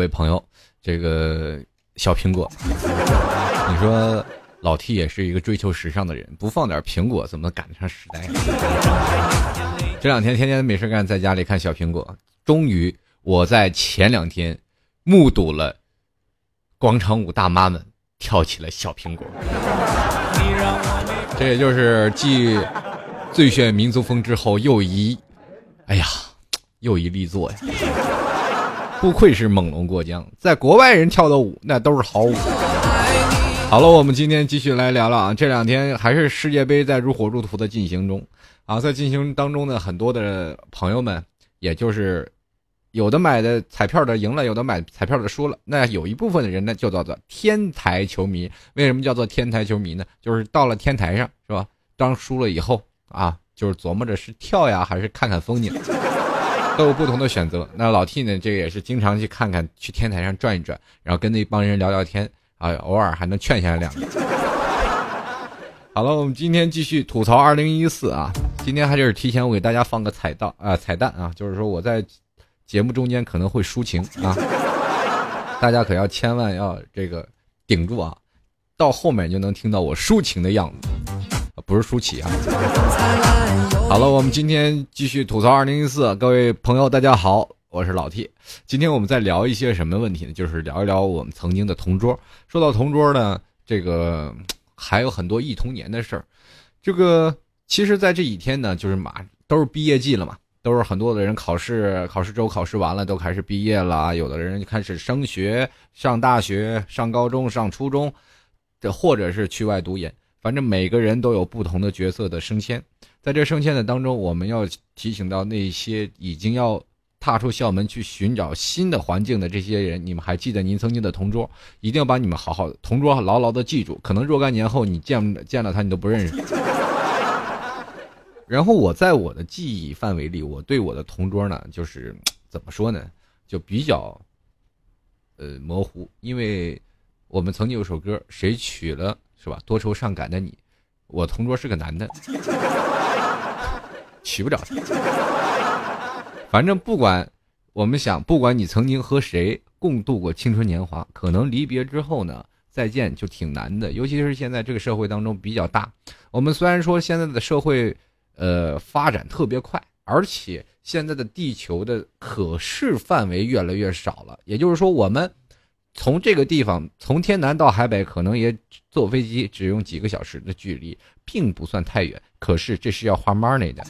各位朋友，这个小苹果，你说老 T 也是一个追求时尚的人，不放点苹果怎么赶得上时代？这两天天天没事干，在家里看小苹果，终于我在前两天目睹了广场舞大妈们跳起了小苹果。这也就是继最炫民族风之后又一，哎呀，又一力作呀！不愧是猛龙过江，在国外人跳的舞那都是好舞。好了，我们今天继续来聊聊啊，这两天还是世界杯在如火如荼的进行中啊，在进行当中呢，很多的朋友们，也就是有的买的彩票的赢了，有的买彩票的输了，那有一部分的人呢，就叫做天台球迷。为什么叫做天台球迷呢？就是到了天台上，是吧？当输了以后啊，就是琢磨着是跳呀，还是看看风景。都有不同的选择。那老 T 呢？这个也是经常去看看，去天台上转一转，然后跟那帮人聊聊天啊，偶尔还能劝下来两句。好了，我们今天继续吐槽二零一四啊。今天还是提前我给大家放个彩蛋啊，彩蛋啊，就是说我在节目中间可能会抒情啊，大家可要千万要这个顶住啊，到后面就能听到我抒情的样子，不是舒淇啊。好了，我们今天继续吐槽二零一四。各位朋友，大家好，我是老 T。今天我们在聊一些什么问题呢？就是聊一聊我们曾经的同桌。说到同桌呢，这个还有很多忆童年的事儿。这个其实，在这几天呢，就是马都是毕业季了嘛，都是很多的人考试，考试周考试完了，都开始毕业了。有的人开始升学，上大学、上高中、上初中，这或者是去外读研。反正每个人都有不同的角色的升迁。在这升迁的当中，我们要提醒到那些已经要踏出校门去寻找新的环境的这些人，你们还记得您曾经的同桌，一定要把你们好好的同桌牢牢的记住。可能若干年后你见见了他，你都不认识。然后我在我的记忆范围里，我对我的同桌呢，就是怎么说呢，就比较呃模糊，因为我们曾经有首歌，谁娶了是吧？多愁善感的你，我同桌是个男的。娶不了她，反正不管我们想，不管你曾经和谁共度过青春年华，可能离别之后呢，再见就挺难的。尤其是现在这个社会当中比较大，我们虽然说现在的社会，呃，发展特别快，而且现在的地球的可视范围越来越少了。也就是说，我们从这个地方从天南到海北，可能也坐飞机只用几个小时的距离，并不算太远。可是这是要花 money 的，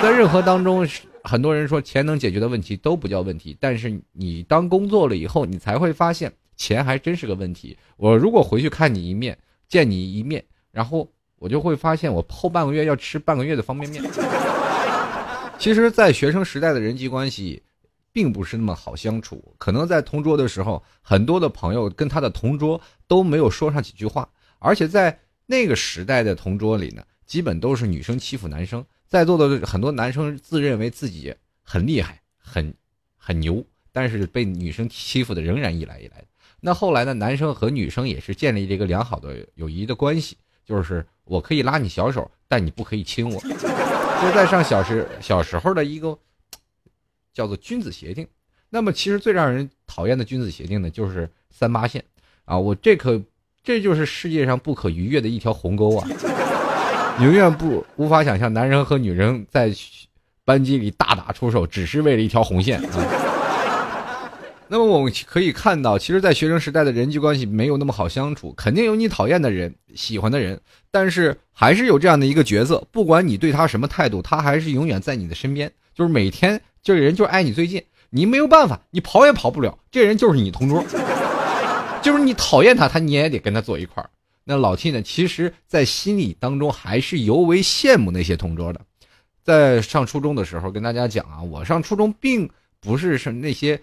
在任何当中，很多人说钱能解决的问题都不叫问题，但是你当工作了以后，你才会发现钱还真是个问题。我如果回去看你一面，见你一面，然后我就会发现我后半个月要吃半个月的方便面。其实，在学生时代的人际关系，并不是那么好相处。可能在同桌的时候，很多的朋友跟他的同桌都没有说上几句话，而且在那个时代的同桌里呢。基本都是女生欺负男生，在座的很多男生自认为自己很厉害、很很牛，但是被女生欺负的仍然一来一来的。那后来呢，男生和女生也是建立了一个良好的友谊的关系，就是我可以拉你小手，但你不可以亲我。就在上小时小时候的一个叫做君子协定。那么其实最让人讨厌的君子协定呢，就是三八线啊！我这可这就是世界上不可逾越的一条鸿沟啊！永远不无法想象男人和女人在班级里大打出手，只是为了一条红线啊。那么我们可以看到，其实，在学生时代的人际关系没有那么好相处，肯定有你讨厌的人、喜欢的人，但是还是有这样的一个角色，不管你对他什么态度，他还是永远在你的身边，就是每天这个人就挨你最近，你没有办法，你跑也跑不了，这人就是你同桌，就是你讨厌他，他你也得跟他坐一块儿。那老 T 呢？其实，在心里当中还是尤为羡慕那些同桌的。在上初中的时候，跟大家讲啊，我上初中并不是是那些，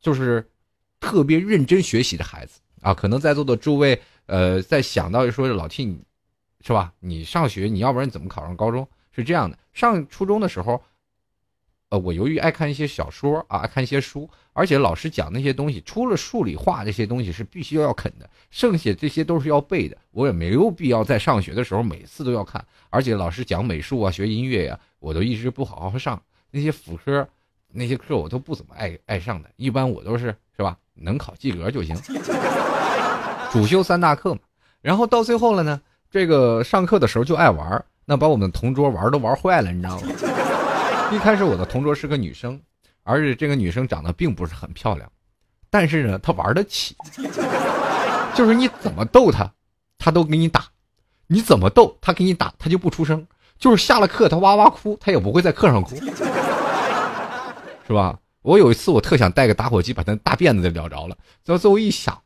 就是特别认真学习的孩子啊。可能在座的诸位，呃，在想到说老 T，你是吧？你上学，你要不然怎么考上高中？是这样的，上初中的时候。我由于爱看一些小说啊，爱看一些书，而且老师讲那些东西，除了数理化这些东西是必须要啃的，剩下这些都是要背的。我也没有必要在上学的时候每次都要看。而且老师讲美术啊，学音乐呀，我都一直不好好上那些辅科，那些课我都不怎么爱爱上的，一般我都是是吧，能考及格就行。主修三大课嘛，然后到最后了呢，这个上课的时候就爱玩，那把我们同桌玩都玩坏了，你知道吗？一开始我的同桌是个女生，而且这个女生长得并不是很漂亮，但是呢，她玩得起，就是你怎么逗她，她都给你打；你怎么逗她给你打，她就不出声。就是下了课她哇哇哭，她也不会在课上哭。是吧？我有一次我特想带个打火机把她大辫子给燎着了，最后最后一想，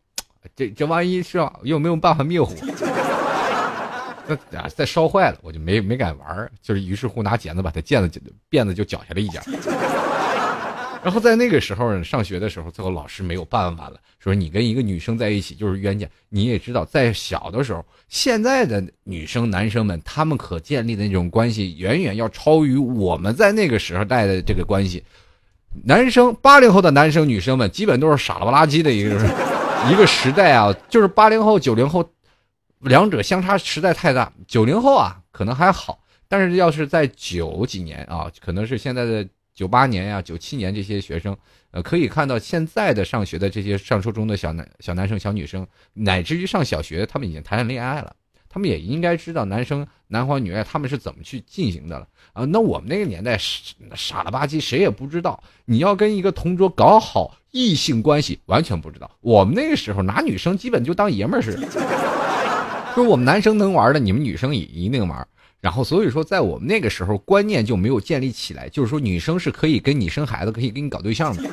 这这万一是吧？又没有办法灭火，那再烧坏了，我就没没敢玩就是于是乎拿剪子把它辫子辫子就绞下来一截。然后在那个时候上学的时候，最后老师没有办法了，说你跟一个女生在一起就是冤家。你也知道，在小的时候，现在的女生男生们他们可建立的那种关系，远远要超于我们在那个时候带的这个关系。男生八零后的男生女生们基本都是傻了吧唧的一个一个时代啊，就是八零后九零后，两者相差实在太大。九零后啊可能还好，但是要是在九几年啊，可能是现在的九八年呀、九七年这些学生，呃，可以看到现在的上学的这些上初中的小男小男生小女生，乃至于上小学，他们已经谈恋爱了。他们也应该知道男生男欢女爱他们是怎么去进行的了啊！那我们那个年代傻了吧唧，谁也不知道。你要跟一个同桌搞好异性关系，完全不知道。我们那个时候拿女生基本就当爷们儿似的，就是我们男生能玩的，你们女生也一定玩。然后所以说，在我们那个时候观念就没有建立起来，就是说女生是可以跟你生孩子，可以跟你搞对象的。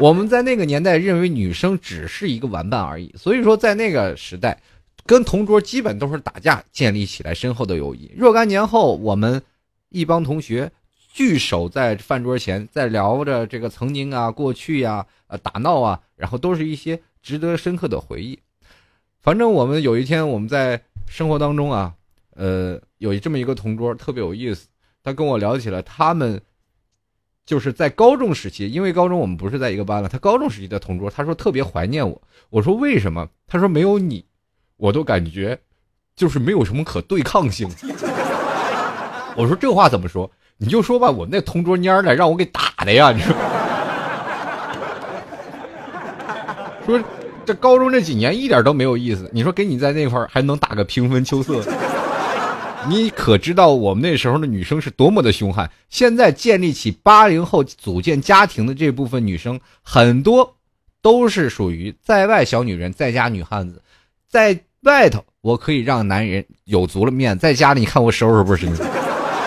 我们在那个年代认为女生只是一个玩伴而已，所以说在那个时代。跟同桌基本都是打架建立起来深厚的友谊。若干年后，我们一帮同学聚首在饭桌前，在聊着这个曾经啊、过去呀、呃打闹啊，然后都是一些值得深刻的回忆。反正我们有一天我们在生活当中啊，呃，有这么一个同桌特别有意思，他跟我聊起了他们就是在高中时期，因为高中我们不是在一个班了，他高中时期的同桌，他说特别怀念我。我说为什么？他说没有你。我都感觉，就是没有什么可对抗性。我说这话怎么说？你就说吧，我那同桌蔫的让我给打的呀！你说，说这高中这几年一点都没有意思。你说给你在那块还能打个平分秋色，你可知道我们那时候的女生是多么的凶悍？现在建立起八零后组建家庭的这部分女生，很多都是属于在外小女人，在家女汉子，在。外头我可以让男人有足了面，在家里你看我收拾不是？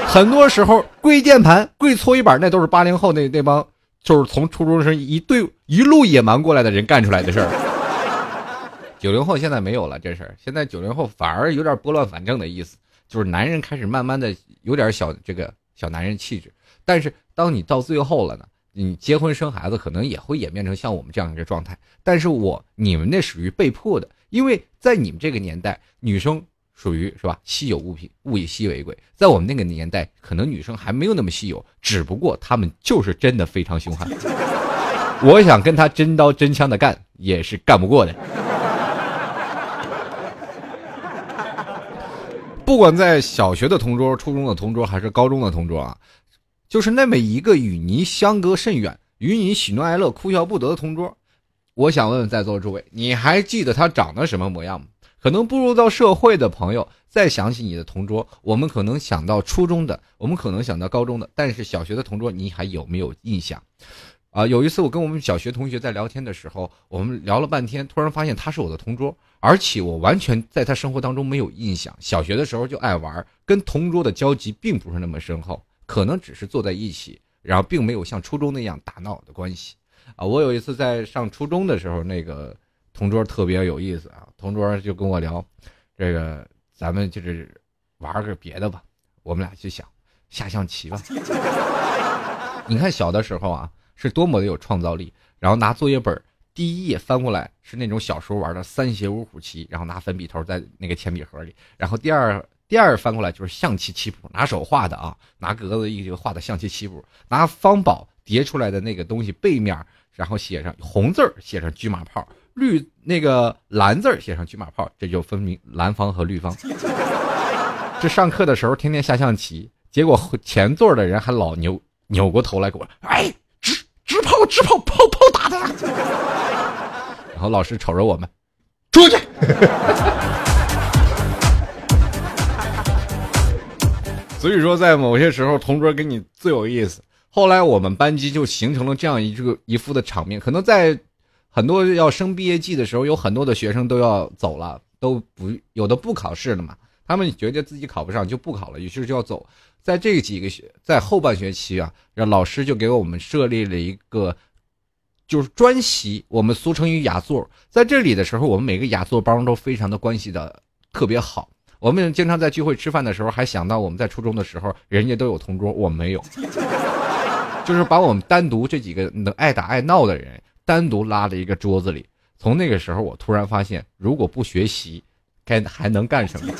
很多时候跪键盘、跪搓衣板，那都是八零后那那帮就是从初中生一对一路野蛮过来的人干出来的事儿。九零后现在没有了这事儿，现在九零后反而有点拨乱反正的意思，就是男人开始慢慢的有点小这个小男人气质。但是当你到最后了呢，你结婚生孩子可能也会演变成像我们这样一个状态。但是我你们那属于被迫的。因为在你们这个年代，女生属于是吧稀有物品，物以稀为贵。在我们那个年代，可能女生还没有那么稀有，只不过她们就是真的非常凶悍。我想跟她真刀真枪的干，也是干不过的。不管在小学的同桌、初中的同桌，还是高中的同桌啊，就是那么一个与你相隔甚远、与你喜怒哀乐哭笑不得的同桌。我想问问在座诸位，你还记得他长得什么模样吗？可能步入到社会的朋友再想起你的同桌，我们可能想到初中的，我们可能想到高中的，但是小学的同桌你还有没有印象？啊，有一次我跟我们小学同学在聊天的时候，我们聊了半天，突然发现他是我的同桌，而且我完全在他生活当中没有印象。小学的时候就爱玩，跟同桌的交集并不是那么深厚，可能只是坐在一起，然后并没有像初中那样打闹的关系。啊，我有一次在上初中的时候，那个同桌特别有意思啊。同桌就跟我聊，这个咱们就是玩个别的吧。我们俩就想下象棋吧。你看小的时候啊，是多么的有创造力。然后拿作业本第一页翻过来是那种小时候玩的三斜五虎棋，然后拿粉笔头在那个铅笔盒里。然后第二第二翻过来就是象棋棋谱，拿手画的啊，拿格子一个画的象棋棋谱，拿方宝叠出来的那个东西背面。然后写上红字儿，写上车马炮；绿那个蓝字儿，写上车马炮，这就分明蓝方和绿方。这上课的时候天天下象棋，结果前座的人还老牛扭过头来给我，哎，直直炮直炮炮炮打他。然后老师瞅着我们，出去。所以说，在某些时候，同桌跟你最有意思。后来我们班级就形成了这样一个一副的场面，可能在很多要升毕业季的时候，有很多的学生都要走了，都不有的不考试了嘛。他们觉得自己考不上就不考了，于是就要走。在这几个学，在后半学期啊，让老师就给我们设立了一个，就是专席，我们俗称于雅座。在这里的时候，我们每个雅座帮都非常的关系的特别好。我们经常在聚会吃饭的时候，还想到我们在初中的时候，人家都有同桌，我没有，就是把我们单独这几个能爱打爱闹的人单独拉了一个桌子里。从那个时候，我突然发现，如果不学习，该还能干什么？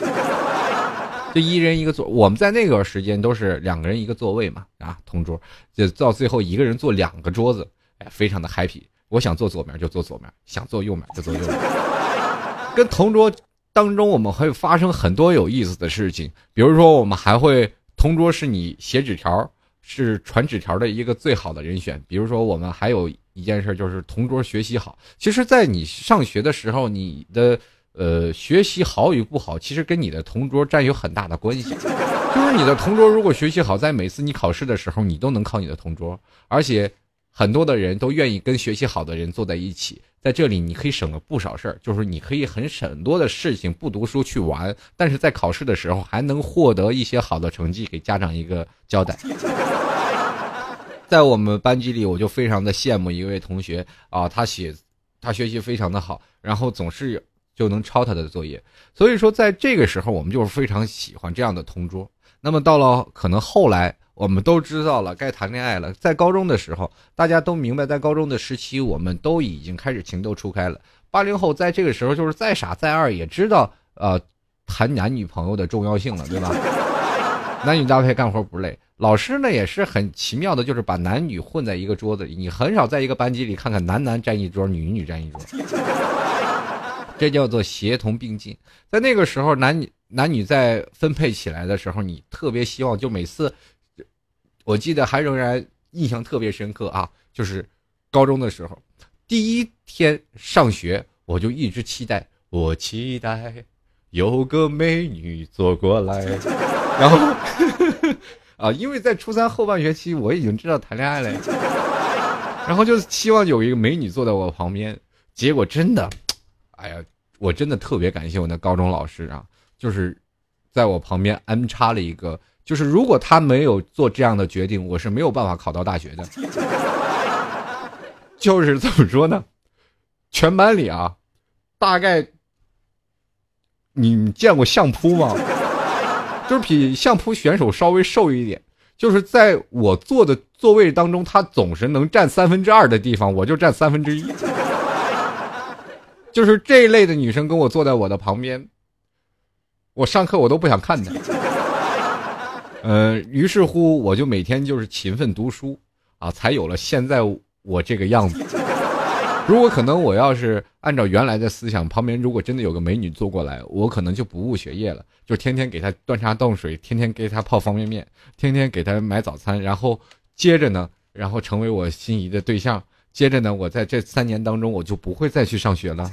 就一人一个座，我们在那个时间都是两个人一个座位嘛，啊，同桌，就到最后一个人坐两个桌子，哎，非常的 happy。我想坐左面就坐左面，想坐右面就坐右面，跟同桌。当中我们会发生很多有意思的事情，比如说我们还会同桌是你写纸条，是传纸条的一个最好的人选。比如说我们还有一件事就是同桌学习好。其实，在你上学的时候，你的呃学习好与不好，其实跟你的同桌占有很大的关系。就是你的同桌如果学习好，在每次你考试的时候，你都能考你的同桌，而且很多的人都愿意跟学习好的人坐在一起。在这里，你可以省了不少事儿，就是你可以很省多的事情，不读书去玩，但是在考试的时候还能获得一些好的成绩，给家长一个交代。在我们班级里，我就非常的羡慕一位同学啊，他写，他学习非常的好，然后总是就能抄他的作业，所以说在这个时候，我们就是非常喜欢这样的同桌。那么到了可能后来。我们都知道了，该谈恋爱了。在高中的时候，大家都明白，在高中的时期，我们都已经开始情窦初开了。八零后在这个时候，就是再傻再二，也知道呃谈男女朋友的重要性了，对吧？男女搭配干活不累。老师呢也是很奇妙的，就是把男女混在一个桌子里，你很少在一个班级里看看男男站一桌，女女站一桌，这叫做协同并进。在那个时候，男女男女在分配起来的时候，你特别希望就每次。我记得还仍然印象特别深刻啊，就是高中的时候，第一天上学，我就一直期待，我期待有个美女坐过来，然后啊，因为在初三后半学期，我已经知道谈恋爱了，然后就希望有一个美女坐在我旁边，结果真的，哎呀，我真的特别感谢我那高中老师啊，就是在我旁边安插了一个。就是如果他没有做这样的决定，我是没有办法考到大学的。就是怎么说呢？全班里啊，大概你见过相扑吗？就是比相扑选手稍微瘦一点。就是在我坐的座位当中，他总是能占三分之二的地方，我就占三分之一。就是这一类的女生跟我坐在我的旁边，我上课我都不想看她。呃，于是乎，我就每天就是勤奋读书，啊，才有了现在我这个样子。如果可能，我要是按照原来的思想，旁边如果真的有个美女坐过来，我可能就不务学业了，就天天给她端茶倒水，天天给她泡方便面，天天给她买早餐，然后接着呢，然后成为我心仪的对象。接着呢，我在这三年当中，我就不会再去上学了。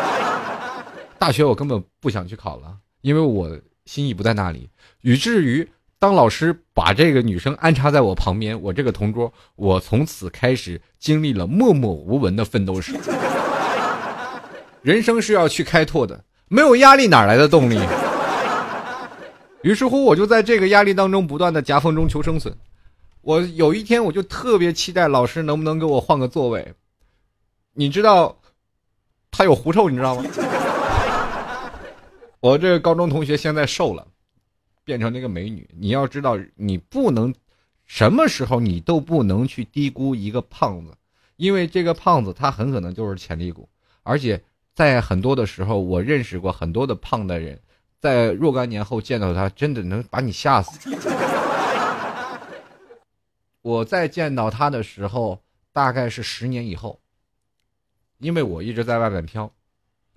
大学我根本不想去考了，因为我心意不在那里，以至于。当老师把这个女生安插在我旁边，我这个同桌，我从此开始经历了默默无闻的奋斗史。人生是要去开拓的，没有压力哪来的动力？于是乎，我就在这个压力当中不断的夹缝中求生存。我有一天，我就特别期待老师能不能给我换个座位。你知道，他有狐臭，你知道吗？我这个高中同学现在瘦了。变成那个美女，你要知道，你不能什么时候你都不能去低估一个胖子，因为这个胖子他很可能就是潜力股，而且在很多的时候，我认识过很多的胖的人，在若干年后见到他，真的能把你吓死。我再见到他的时候，大概是十年以后，因为我一直在外面飘，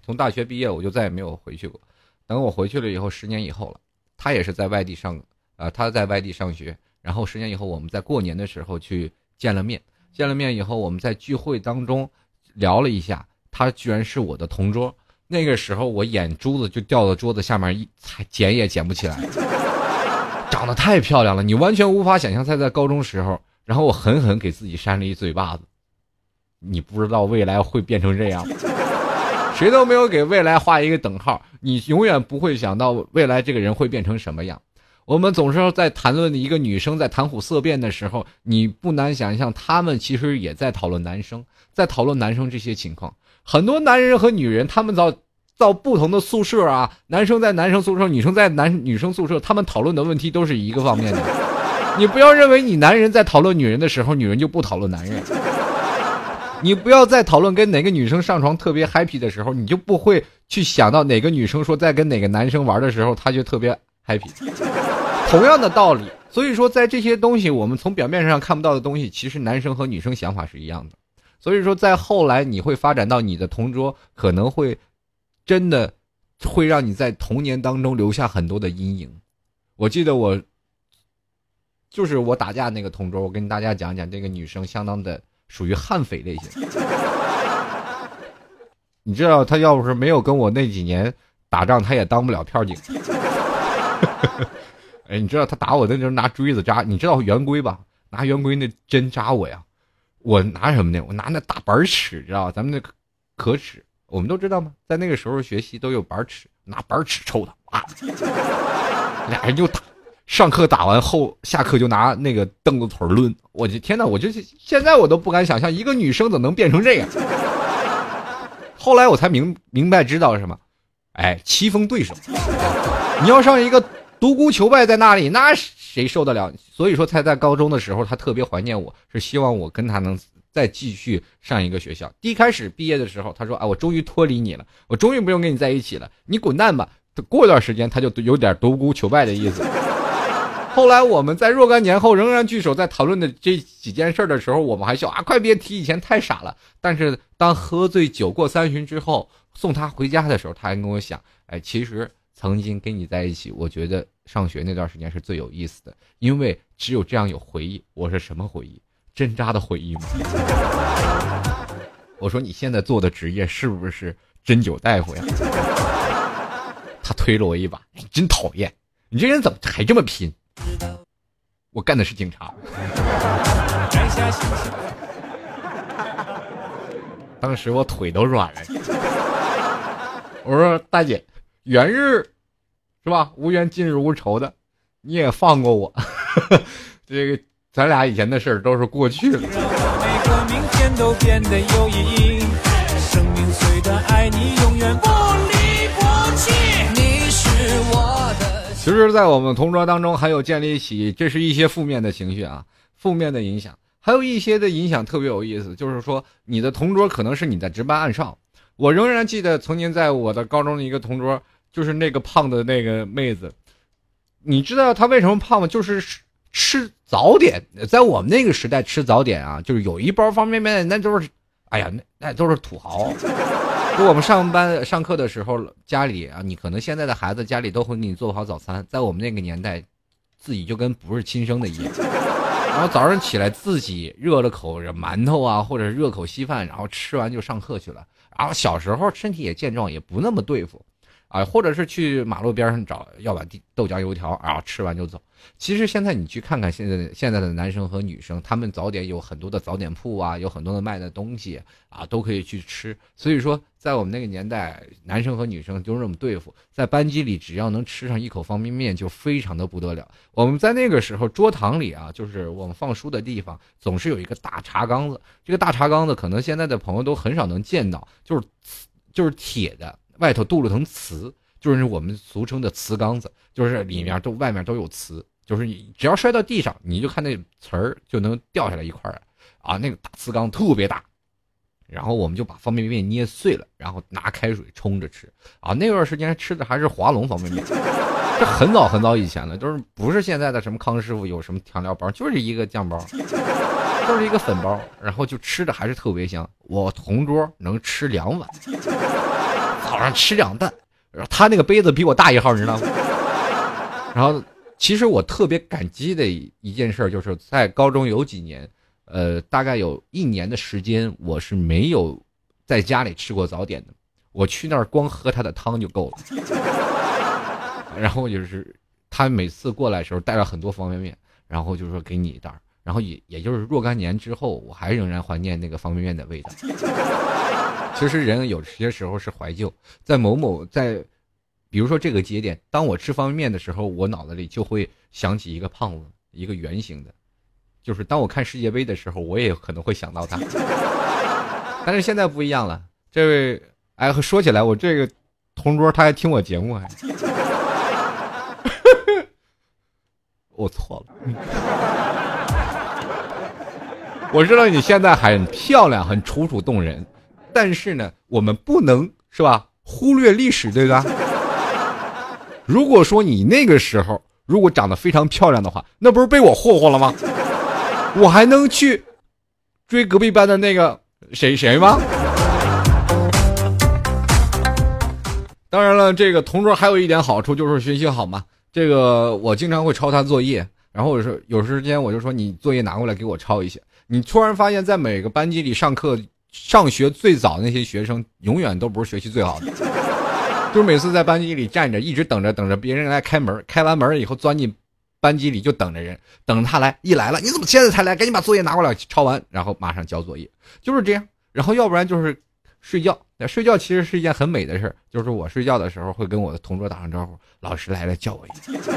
从大学毕业我就再也没有回去过，等我回去了以后，十年以后了。他也是在外地上，呃，他在外地上学，然后十年以后，我们在过年的时候去见了面。见了面以后，我们在聚会当中聊了一下，他居然是我的同桌。那个时候，我眼珠子就掉到桌子下面，一捡也捡不起来。长得太漂亮了，你完全无法想象她在高中时候。然后我狠狠给自己扇了一嘴巴子。你不知道未来会变成这样，谁都没有给未来画一个等号，你永远不会想到未来这个人会变成什么样。我们总是在谈论一个女生在谈虎色变的时候，你不难想象，他们其实也在讨论男生，在讨论男生这些情况。很多男人和女人，他们到到不同的宿舍啊，男生在男生宿舍，女生在男女生宿舍，他们讨论的问题都是一个方面的。你不要认为你男人在讨论女人的时候，女人就不讨论男人。你不要在讨论跟哪个女生上床特别 happy 的时候，你就不会去想到哪个女生说在跟哪个男生玩的时候，他就特别 happy。同样的道理，所以说在这些东西，我们从表面上看不到的东西，其实男生和女生想法是一样的。所以说，在后来你会发展到你的同桌可能会真的会让你在童年当中留下很多的阴影。我记得我就是我打架那个同桌，我跟大家讲讲，这个女生相当的属于悍匪类型。你知道，她要不是没有跟我那几年打仗，她也当不了片警。哎，你知道他打我那时候拿锥子扎，你知道圆规吧？拿圆规那针扎我呀，我拿什么呢？我拿那大板尺，知道咱们那可尺，我们都知道吗？在那个时候学习都有板尺，拿板尺抽他，啊，俩人就打。上课打完后，下课就拿那个凳子腿抡。我的天哪！我就现在我都不敢想象，一个女生怎么能变成这样？后来我才明明白知道什么？哎，棋逢对手，你要上一个。独孤求败在那里，那谁受得了？所以说，他在高中的时候，他特别怀念我，是希望我跟他能再继续上一个学校。第一开始毕业的时候，他说：“啊，我终于脱离你了，我终于不用跟你在一起了，你滚蛋吧。”过一段时间，他就有点独孤求败的意思。后来我们在若干年后仍然聚首，在讨论的这几件事的时候，我们还笑啊，快别提以前太傻了。但是当喝醉酒过三巡之后，送他回家的时候，他还跟我讲：“哎，其实。”曾经跟你在一起，我觉得上学那段时间是最有意思的，因为只有这样有回忆。我是什么回忆？针扎的回忆吗？我说你现在做的职业是不是针灸大夫呀？他推了我一把，真讨厌！你这人怎么还这么拼？我干的是警察。当时我腿都软了。我说大姐。元日，是吧？无冤近日无仇的，你也放过我。这个咱俩以前的事儿都是过去了。其实，在我们同桌当中，还有建立起，这是一些负面的情绪啊，负面的影响，还有一些的影响特别有意思，就是说，你的同桌可能是你的值班暗哨。我仍然记得曾经在我的高中的一个同桌。就是那个胖的那个妹子，你知道她为什么胖吗？就是吃早点，在我们那个时代吃早点啊，就是有一包方便面，那都是，哎呀，那那都是土豪。就我们上班上课的时候，家里啊，你可能现在的孩子家里都会给你做好早餐，在我们那个年代，自己就跟不是亲生的一样。然后早上起来自己热了口馒头啊，或者热口稀饭，然后吃完就上课去了。然后小时候身体也健壮，也不那么对付。啊，或者是去马路边上找要碗豆浆油条，然后吃完就走。其实现在你去看看现在现在的男生和女生，他们早点有很多的早点铺啊，有很多的卖的东西啊，都可以去吃。所以说，在我们那个年代，男生和女生就这么对付，在班级里只要能吃上一口方便面，就非常的不得了。我们在那个时候桌堂里啊，就是我们放书的地方，总是有一个大茶缸子。这个大茶缸子可能现在的朋友都很少能见到，就是就是铁的。外头镀了层瓷，就是我们俗称的瓷缸子，就是里面都外面都有瓷，就是你只要摔到地上，你就看那瓷儿就能掉下来一块儿，啊，那个大瓷缸特别大，然后我们就把方便面捏碎了，然后拿开水冲着吃，啊，那段时间吃的还是华龙方便面，这很早很早以前了，都是不是现在的什么康师傅有什么调料包，就是一个酱包，就是一个粉包，然后就吃的还是特别香，我同桌能吃两碗。早上吃两蛋，他那个杯子比我大一号，你知道吗？然后其实我特别感激的一件事，就是在高中有几年，呃，大概有一年的时间，我是没有在家里吃过早点的。我去那儿光喝他的汤就够了。然后就是他每次过来的时候带了很多方便面，然后就说给你一袋然后也也就是若干年之后，我还仍然怀念那个方便面的味道。其实人有些时候是怀旧，在某某在。比如说这个节点，当我吃方便面的时候，我脑子里就会想起一个胖子，一个圆形的，就是当我看世界杯的时候，我也可能会想到他。但是现在不一样了，这位哎，说起来，我这个同桌他还听我节目，还，我错了，我知道你现在很漂亮，很楚楚动人，但是呢，我们不能是吧，忽略历史，对吧？如果说你那个时候如果长得非常漂亮的话，那不是被我霍霍了吗？我还能去追隔壁班的那个谁谁吗？当然了，这个同桌还有一点好处就是学习好嘛。这个我经常会抄他作业，然后我说有时间我就说你作业拿过来给我抄一下。你突然发现，在每个班级里上课上学最早的那些学生，永远都不是学习最好的。就是每次在班级里站着，一直等着等着别人来开门，开完门以后钻进班级里就等着人，等他来。一来了，你怎么现在才来？赶紧把作业拿过来抄完，然后马上交作业，就是这样。然后要不然就是睡觉。睡觉其实是一件很美的事儿，就是我睡觉的时候会跟我的同桌打声招呼，老师来了叫我一声，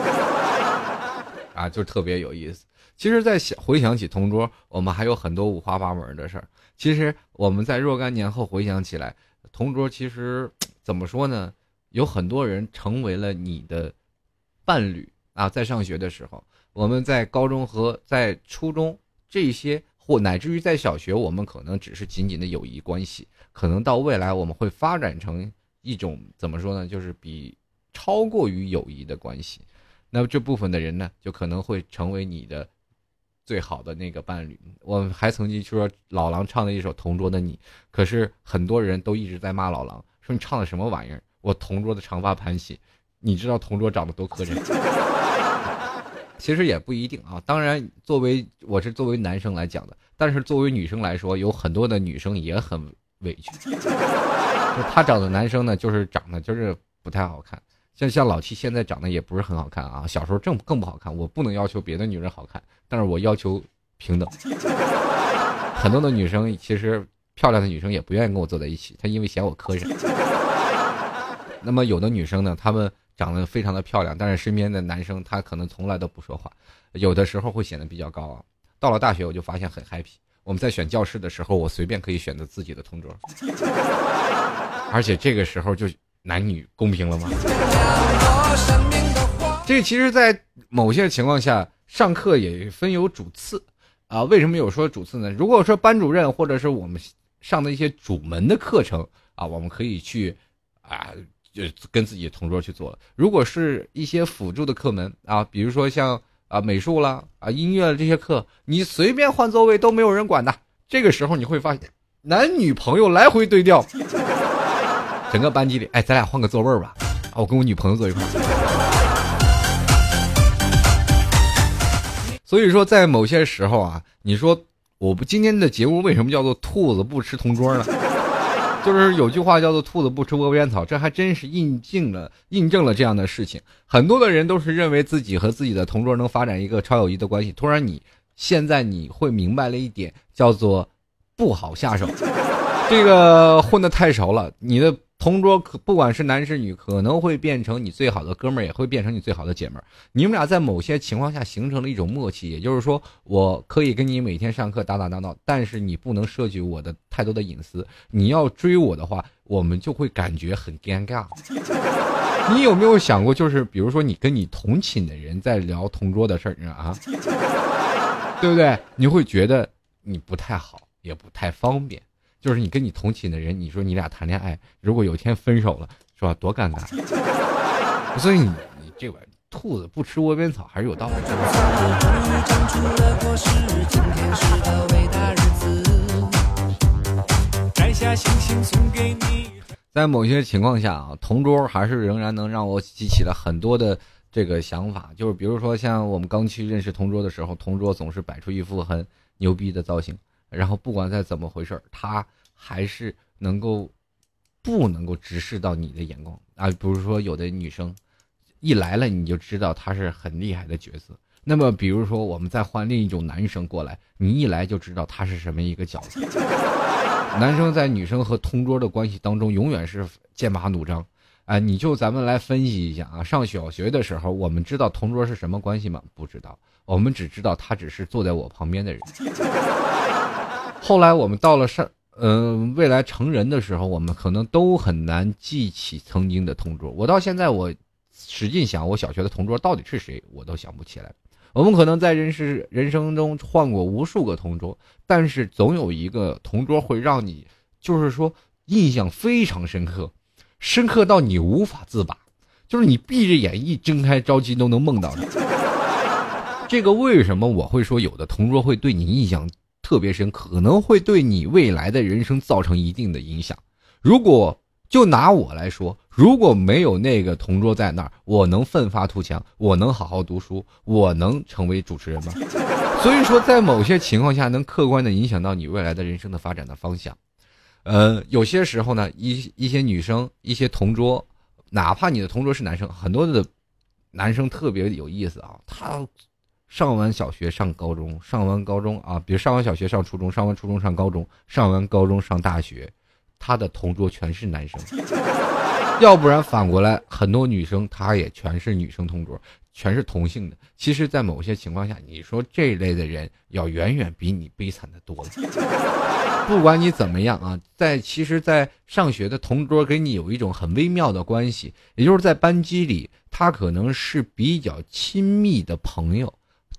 啊，就特别有意思。其实，在想回想起同桌，我们还有很多五花八门的事儿。其实我们在若干年后回想起来，同桌其实怎么说呢？有很多人成为了你的伴侣啊，在上学的时候，我们在高中和在初中这些，或乃至于在小学，我们可能只是仅仅的友谊关系，可能到未来我们会发展成一种怎么说呢？就是比超过于友谊的关系。那么这部分的人呢，就可能会成为你的最好的那个伴侣。我还曾经说老狼唱的一首《同桌的你》，可是很多人都一直在骂老狼，说你唱的什么玩意儿。我同桌的长发盘起，你知道同桌长得多磕碜？其实也不一定啊。当然，作为我是作为男生来讲的，但是作为女生来说，有很多的女生也很委屈。就他找的男生呢，就是长得就是不太好看，像像老七现在长得也不是很好看啊。小时候正更不好看。我不能要求别的女人好看，但是我要求平等。很多的女生其实漂亮的女生也不愿意跟我坐在一起，她因为嫌我磕碜。那么有的女生呢，她们长得非常的漂亮，但是身边的男生他可能从来都不说话，有的时候会显得比较高傲。到了大学，我就发现很 happy。我们在选教室的时候，我随便可以选择自己的同桌，而且这个时候就男女公平了吗？这其实，在某些情况下，上课也分有主次啊。为什么有说主次呢？如果说班主任或者是我们上的一些主门的课程啊，我们可以去啊。就跟自己同桌去做了。如果是一些辅助的课门啊，比如说像啊美术啦啊音乐这些课，你随便换座位都没有人管的。这个时候你会发现，男女朋友来回对调，整个班级里，哎，咱俩换个座位吧，啊，我跟我女朋友坐一块。所以说，在某些时候啊，你说我不今天的节目为什么叫做兔子不吃同桌呢？就是有句话叫做“兔子不吃窝边草”，这还真是印证了印证了这样的事情。很多的人都是认为自己和自己的同桌能发展一个超友谊的关系。突然，你现在你会明白了一点，叫做不好下手。这个混的太熟了，你的。同桌可不管是男是女，可能会变成你最好的哥们儿，也会变成你最好的姐们儿。你们俩在某些情况下形成了一种默契，也就是说，我可以跟你每天上课打打闹闹，但是你不能涉及我的太多的隐私。你要追我的话，我们就会感觉很尴尬。你有没有想过，就是比如说你跟你同寝的人在聊同桌的事儿啊，对不对？你会觉得你不太好，也不太方便。就是你跟你同寝的人，你说你俩谈恋爱，如果有一天分手了，是吧？多尴尬！所以你你这玩意兔子不吃窝边草还是有道理的。在某些情况下啊，同桌还是仍然能让我激起了很多的这个想法，就是比如说像我们刚去认识同桌的时候，同桌总是摆出一副很牛逼的造型，然后不管再怎么回事他还是能够不能够直视到你的眼光啊。比如说有的女生一来了，你就知道她是很厉害的角色。那么比如说我们再换另一种男生过来，你一来就知道他是什么一个角色。男生在女生和同桌的关系当中，永远是剑拔弩张。啊，你就咱们来分析一下啊。上小学的时候，我们知道同桌是什么关系吗？不知道，我们只知道他只是坐在我旁边的人。后来我们到了上，嗯，未来成人的时候，我们可能都很难记起曾经的同桌。我到现在，我使劲想，我小学的同桌到底是谁，我都想不起来。我们可能在人世人生中换过无数个同桌，但是总有一个同桌会让你，就是说印象非常深刻。深刻到你无法自拔，就是你闭着眼一睁开，着急都能梦到的。这个为什么我会说有的同桌会对你印象特别深，可能会对你未来的人生造成一定的影响。如果就拿我来说，如果没有那个同桌在那儿，我能奋发图强，我能好好读书，我能成为主持人吗？所以说，在某些情况下，能客观的影响到你未来的人生的发展的方向。呃，有些时候呢，一一些女生，一些同桌，哪怕你的同桌是男生，很多的男生特别有意思啊。他上完小学上高中，上完高中啊，比如上完小学上初中，上完初中上高中，上完高中上大学，他的同桌全是男生。要不然反过来，很多女生她也全是女生同桌，全是同性的。其实，在某些情况下，你说这一类的人要远远比你悲惨的多了。不管你怎么样啊，在其实，在上学的同桌跟你有一种很微妙的关系，也就是在班级里，他可能是比较亲密的朋友，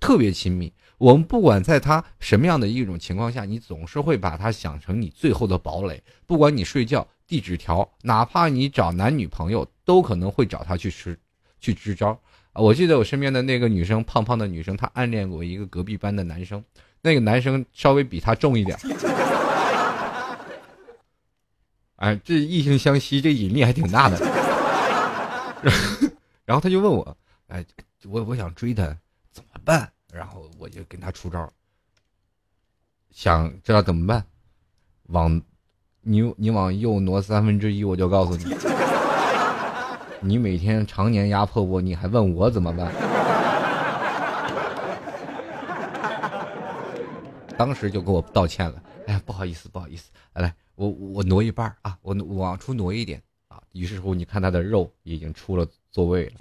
特别亲密。我们不管在他什么样的一种情况下，你总是会把他想成你最后的堡垒。不管你睡觉递纸条，哪怕你找男女朋友，都可能会找他去吃，去支招。我记得我身边的那个女生，胖胖的女生，她暗恋过一个隔壁班的男生，那个男生稍微比她重一点。哎，这异性相吸，这引力还挺大的。然后他就问我：“哎，我我想追她，怎么办？”然后我就跟他出招。想知道怎么办？往你你往右挪三分之一，我就告诉你。你每天常年压迫我，你还问我怎么办？当时就给我道歉了。哎呀，不好意思，不好意思，来。我我挪一半啊，我往出挪一点啊。于是乎，你看他的肉已经出了座位了。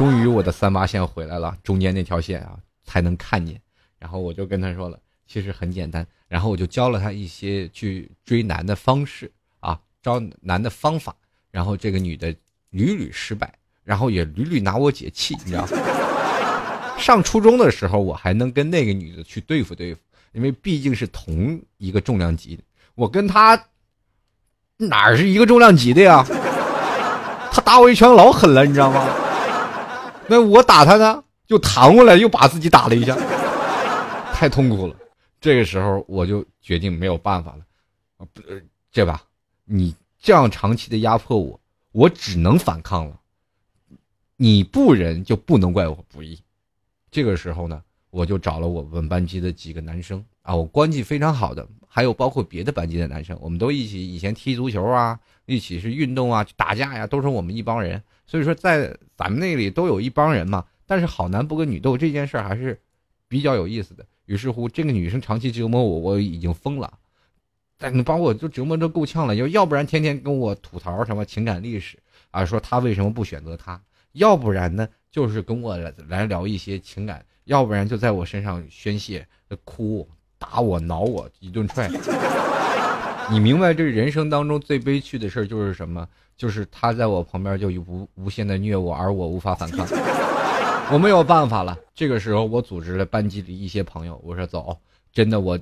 终于，我的三八线回来了，中间那条线啊才能看见。然后我就跟他说了，其实很简单。然后我就教了他一些去追男的方式啊，招男的方法。然后这个女的屡屡失败，然后也屡屡拿我解气，你知道吗？上初中的时候，我还能跟那个女的去对付对付，因为毕竟是同一个重量级的。我跟他哪是一个重量级的呀？他打我一拳老狠了，你知道吗？那我打他呢，就弹过来，又把自己打了一下，太痛苦了。这个时候我就决定没有办法了，不，这吧，你这样长期的压迫我，我只能反抗了。你不仁就不能怪我不义。这个时候呢，我就找了我们班级的几个男生啊，我关系非常好的。还有包括别的班级的男生，我们都一起以前踢足球啊，一起是运动啊，打架呀，都是我们一帮人。所以说，在咱们那里都有一帮人嘛。但是好男不跟女斗这件事儿还是比较有意思的。于是乎，这个女生长期折磨我，我已经疯了，但你把我就折磨的够呛了。要要不然天天跟我吐槽什么情感历史啊，说他为什么不选择他；要不然呢，就是跟我来聊一些情感；要不然就在我身上宣泄哭。打我挠我一顿踹，你明白这人生当中最悲剧的事儿就是什么？就是他在我旁边就无无限的虐我，而我无法反抗，我没有办法了。这个时候，我组织了班级里一些朋友，我说走，真的我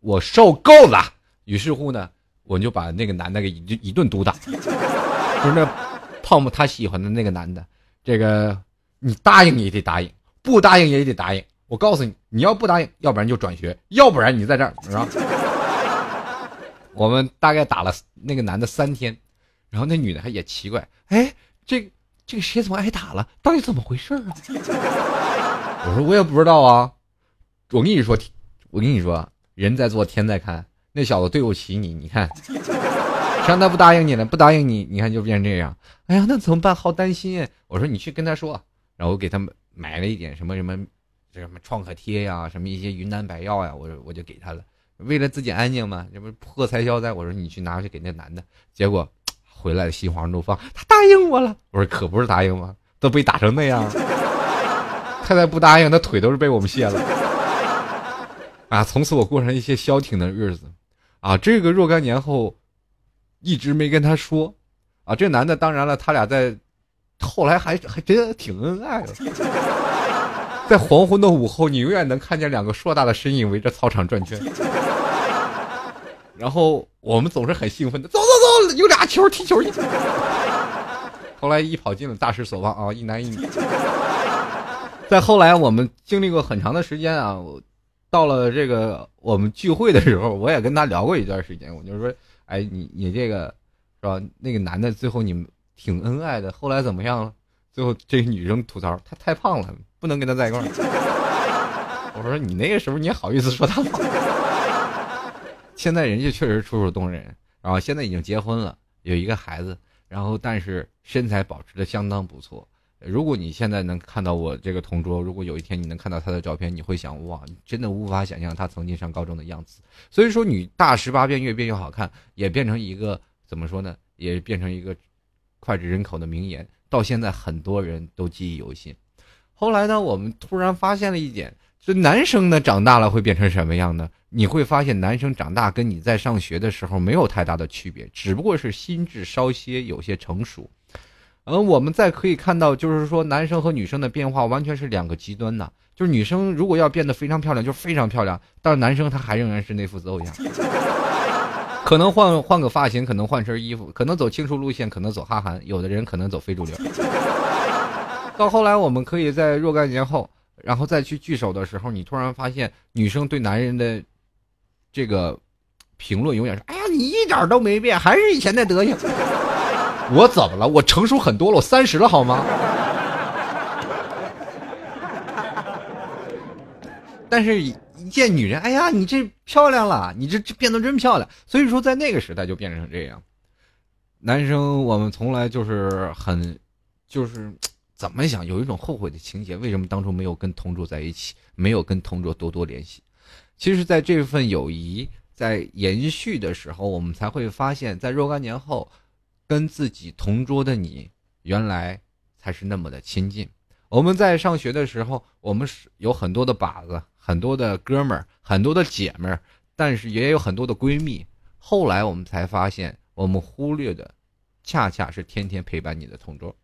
我受够了。于是乎呢，我就把那个男的给一一顿毒打，就是那胖胖他喜欢的那个男的，这个你答应也得答应，不答应也得答应。我告诉你，你要不答应，要不然就转学，要不然你在这儿，是吧？我们大概打了那个男的三天，然后那女的还也奇怪，哎，这这个谁怎么挨打了？到底怎么回事啊？” 我说：“我也不知道啊。”我跟你说，我跟你说，人在做天在看。那小子对不起你，你看，让他不答应你了，不答应你，你看就变成这样。哎呀，那怎么办？好担心。我说你去跟他说，然后我给他们买了一点什么什么，这什么创可贴呀，什么一些云南白药呀，我我就给他了。为了自己安静嘛，这不破财消灾。我说你去拿去给那男的，结果回来心花怒放，他答应我了。我说可不是答应吗？都被打成那样，他再不答应，他腿都是被我们卸了。啊，从此我过上一些消停的日子。啊，这个若干年后，一直没跟他说。啊，这男的当然了，他俩在后来还还真挺恩爱的。在黄昏的午后，你永远能看见两个硕大的身影围着操场转圈。然后我们总是很兴奋的，走走走，有俩球踢球去。后来一跑进了，大失所望啊，一男一女。再后来，我们经历过很长的时间啊。到了这个我们聚会的时候，我也跟他聊过一段时间。我就说：“哎，你你这个是吧？那个男的最后你们挺恩爱的，后来怎么样了？”最后这个女生吐槽：“他太胖了，不能跟他在一块儿。”我说：“你那个时候你好意思说他胖？现在人家确实楚楚动人，然后现在已经结婚了，有一个孩子，然后但是身材保持的相当不错。”如果你现在能看到我这个同桌，如果有一天你能看到他的照片，你会想哇，真的无法想象他曾经上高中的样子。所以说，女大十八变，越变越好看，也变成一个怎么说呢？也变成一个脍炙人口的名言，到现在很多人都记忆犹新。后来呢，我们突然发现了一点，这男生呢长大了会变成什么样呢？你会发现，男生长大跟你在上学的时候没有太大的区别，只不过是心智稍些有些成熟。而我们再可以看到，就是说男生和女生的变化完全是两个极端呐。就是女生如果要变得非常漂亮，就非常漂亮；但是男生他还仍然是那副邹样，可能换换个发型，可能换身衣服，可能走清楚路线，可能走哈韩，有的人可能走非主流。到后来，我们可以在若干年后，然后再去聚首的时候，你突然发现女生对男人的这个评论永远是：哎呀，你一点都没变，还是以前那德行。我怎么了？我成熟很多了，我三十了，好吗？但是，一见女人，哎呀，你这漂亮了，你这这变得真漂亮。所以说，在那个时代就变成这样。男生，我们从来就是很，就是怎么想，有一种后悔的情节。为什么当初没有跟同桌在一起，没有跟同桌多多联系？其实，在这份友谊在延续的时候，我们才会发现，在若干年后。跟自己同桌的你，原来才是那么的亲近。我们在上学的时候，我们是有很多的把子，很多的哥们儿，很多的姐们儿，但是也有很多的闺蜜。后来我们才发现，我们忽略的，恰恰是天天陪伴你的同桌。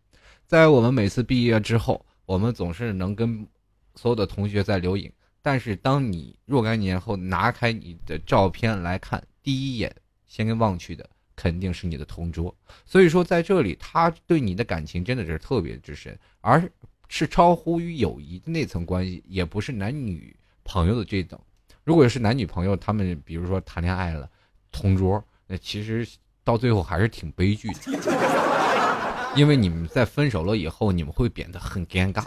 在我们每次毕业之后，我们总是能跟所有的同学在留影。但是当你若干年后拿开你的照片来看，第一眼先望去的。肯定是你的同桌，所以说在这里，他对你的感情真的是特别之深，而是超乎于友谊的那层关系，也不是男女朋友的这种。如果是男女朋友，他们比如说谈恋爱了，同桌，那其实到最后还是挺悲剧的，因为你们在分手了以后，你们会变得很尴尬。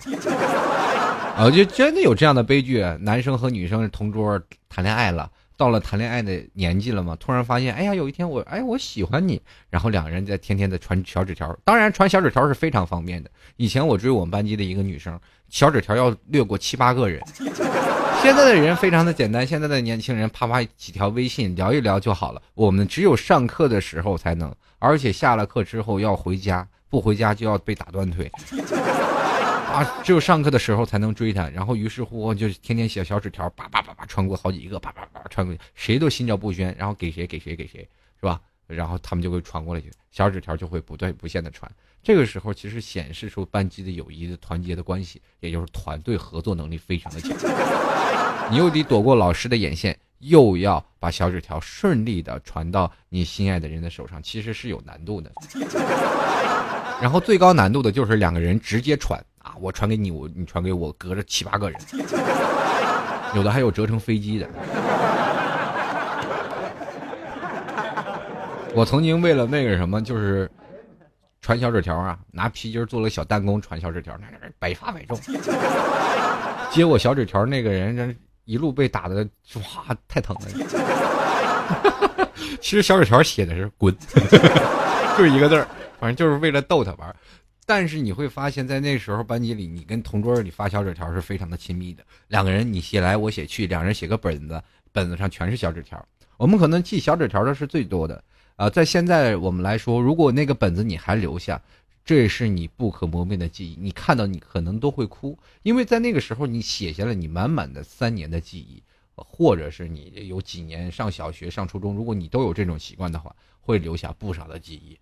啊，就真的有这样的悲剧，男生和女生同桌谈恋爱了。到了谈恋爱的年纪了嘛，突然发现，哎呀，有一天我，哎，我喜欢你，然后两个人在天天的传小纸条。当然，传小纸条是非常方便的。以前我追我们班级的一个女生，小纸条要略过七八个人。现在的人非常的简单，现在的年轻人啪啪几条微信聊一聊就好了。我们只有上课的时候才能，而且下了课之后要回家，不回家就要被打断腿。啊，只有上课的时候才能追他，然后于是乎就天天写小纸条，叭叭叭叭传过好几个，叭叭叭传过去，谁都心照不宣，然后给谁给谁给谁，是吧？然后他们就会传过来去，小纸条就会不断不限的传。这个时候其实显示出班级的友谊的团结的关系，也就是团队合作能力非常的强。你又得躲过老师的眼线，又要把小纸条顺利的传到你心爱的人的手上，其实是有难度的。然后最高难度的就是两个人直接传。我传给你，我你传给我，隔着七八个人，有的还有折成飞机的。我曾经为了那个什么，就是传小纸条啊，拿皮筋做了小弹弓传小纸条，那那百发百中。接我小纸条那个人，这一路被打的哇，太疼了。其实小纸条写的是滚，就是一个字儿，反正就是为了逗他玩。但是你会发现在那时候班级里，你跟同桌你发小纸条是非常的亲密的。两个人你写来我写去，两人写个本子，本子上全是小纸条。我们可能记小纸条的是最多的啊。在现在我们来说，如果那个本子你还留下，这是你不可磨灭的记忆。你看到你可能都会哭，因为在那个时候你写下了你满满的三年的记忆，或者是你有几年上小学、上初中，如果你都有这种习惯的话，会留下不少的记忆。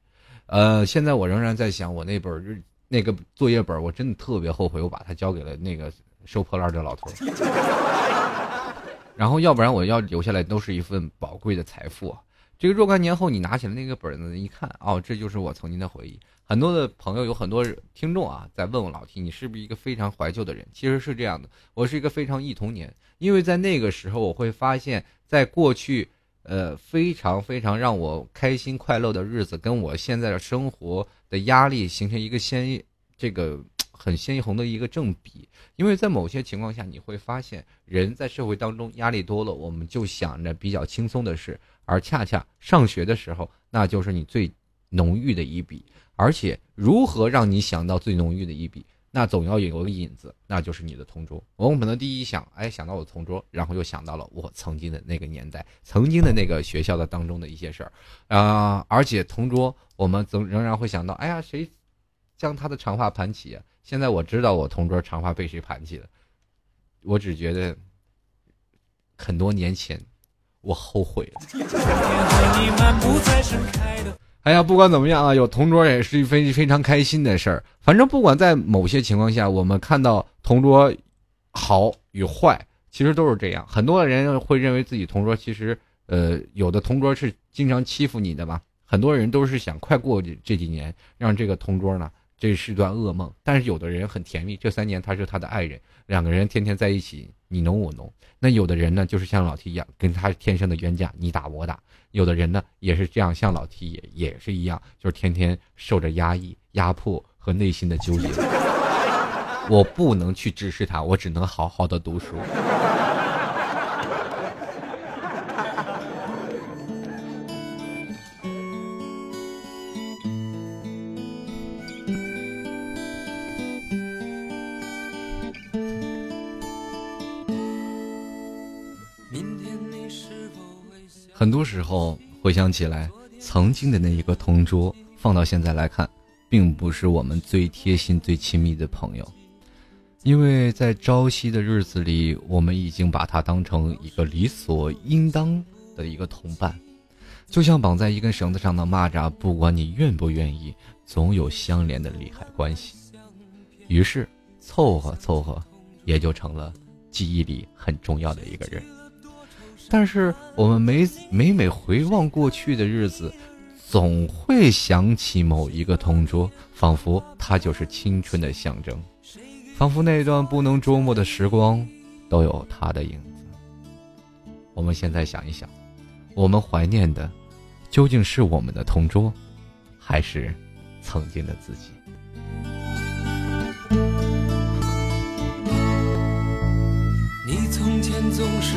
呃，现在我仍然在想，我那本日那个作业本，我真的特别后悔，我把它交给了那个收破烂的老头。然后，要不然我要留下来都是一份宝贵的财富！这个若干年后，你拿起来那个本子一看，哦，这就是我曾经的回忆。很多的朋友，有很多听众啊，在问我老 T，你是不是一个非常怀旧的人？其实是这样的，我是一个非常忆童年，因为在那个时候，我会发现，在过去。呃，非常非常让我开心快乐的日子，跟我现在的生活的压力形成一个鲜，这个很鲜红的一个正比。因为在某些情况下，你会发现，人在社会当中压力多了，我们就想着比较轻松的事，而恰恰上学的时候，那就是你最浓郁的一笔。而且，如何让你想到最浓郁的一笔？那总要有个引子，那就是你的同桌。我们可能第一想，哎，想到我同桌，然后又想到了我曾经的那个年代，曾经的那个学校的当中的一些事儿，啊，而且同桌，我们总仍然会想到，哎呀，谁将他的长发盘起啊？现在我知道我同桌长发被谁盘起了，我只觉得很多年前，我后悔了。哎呀，不管怎么样啊，有同桌也是一非非常开心的事儿。反正不管在某些情况下，我们看到同桌好与坏，其实都是这样。很多人会认为自己同桌其实，呃，有的同桌是经常欺负你的嘛。很多人都是想快过这这几年，让这个同桌呢，这是段噩梦。但是有的人很甜蜜，这三年他是他的爱人，两个人天天在一起，你侬我侬。那有的人呢，就是像老 T 一样，跟他天生的冤家，你打我打。有的人呢，也是这样，像老 T 也也是一样，就是天天受着压抑、压迫和内心的纠结。我不能去指示他，我只能好好的读书。很多时候回想起来，曾经的那一个同桌，放到现在来看，并不是我们最贴心、最亲密的朋友，因为在朝夕的日子里，我们已经把他当成一个理所应当的一个同伴，就像绑在一根绳子上的蚂蚱，不管你愿不愿意，总有相连的利害关系。于是，凑合凑合，也就成了记忆里很重要的一个人。但是我们每每每回望过去的日子，总会想起某一个同桌，仿佛他就是青春的象征，仿佛那段不能捉摸的时光都有他的影子。我们现在想一想，我们怀念的究竟是我们的同桌，还是曾经的自己？你从前总是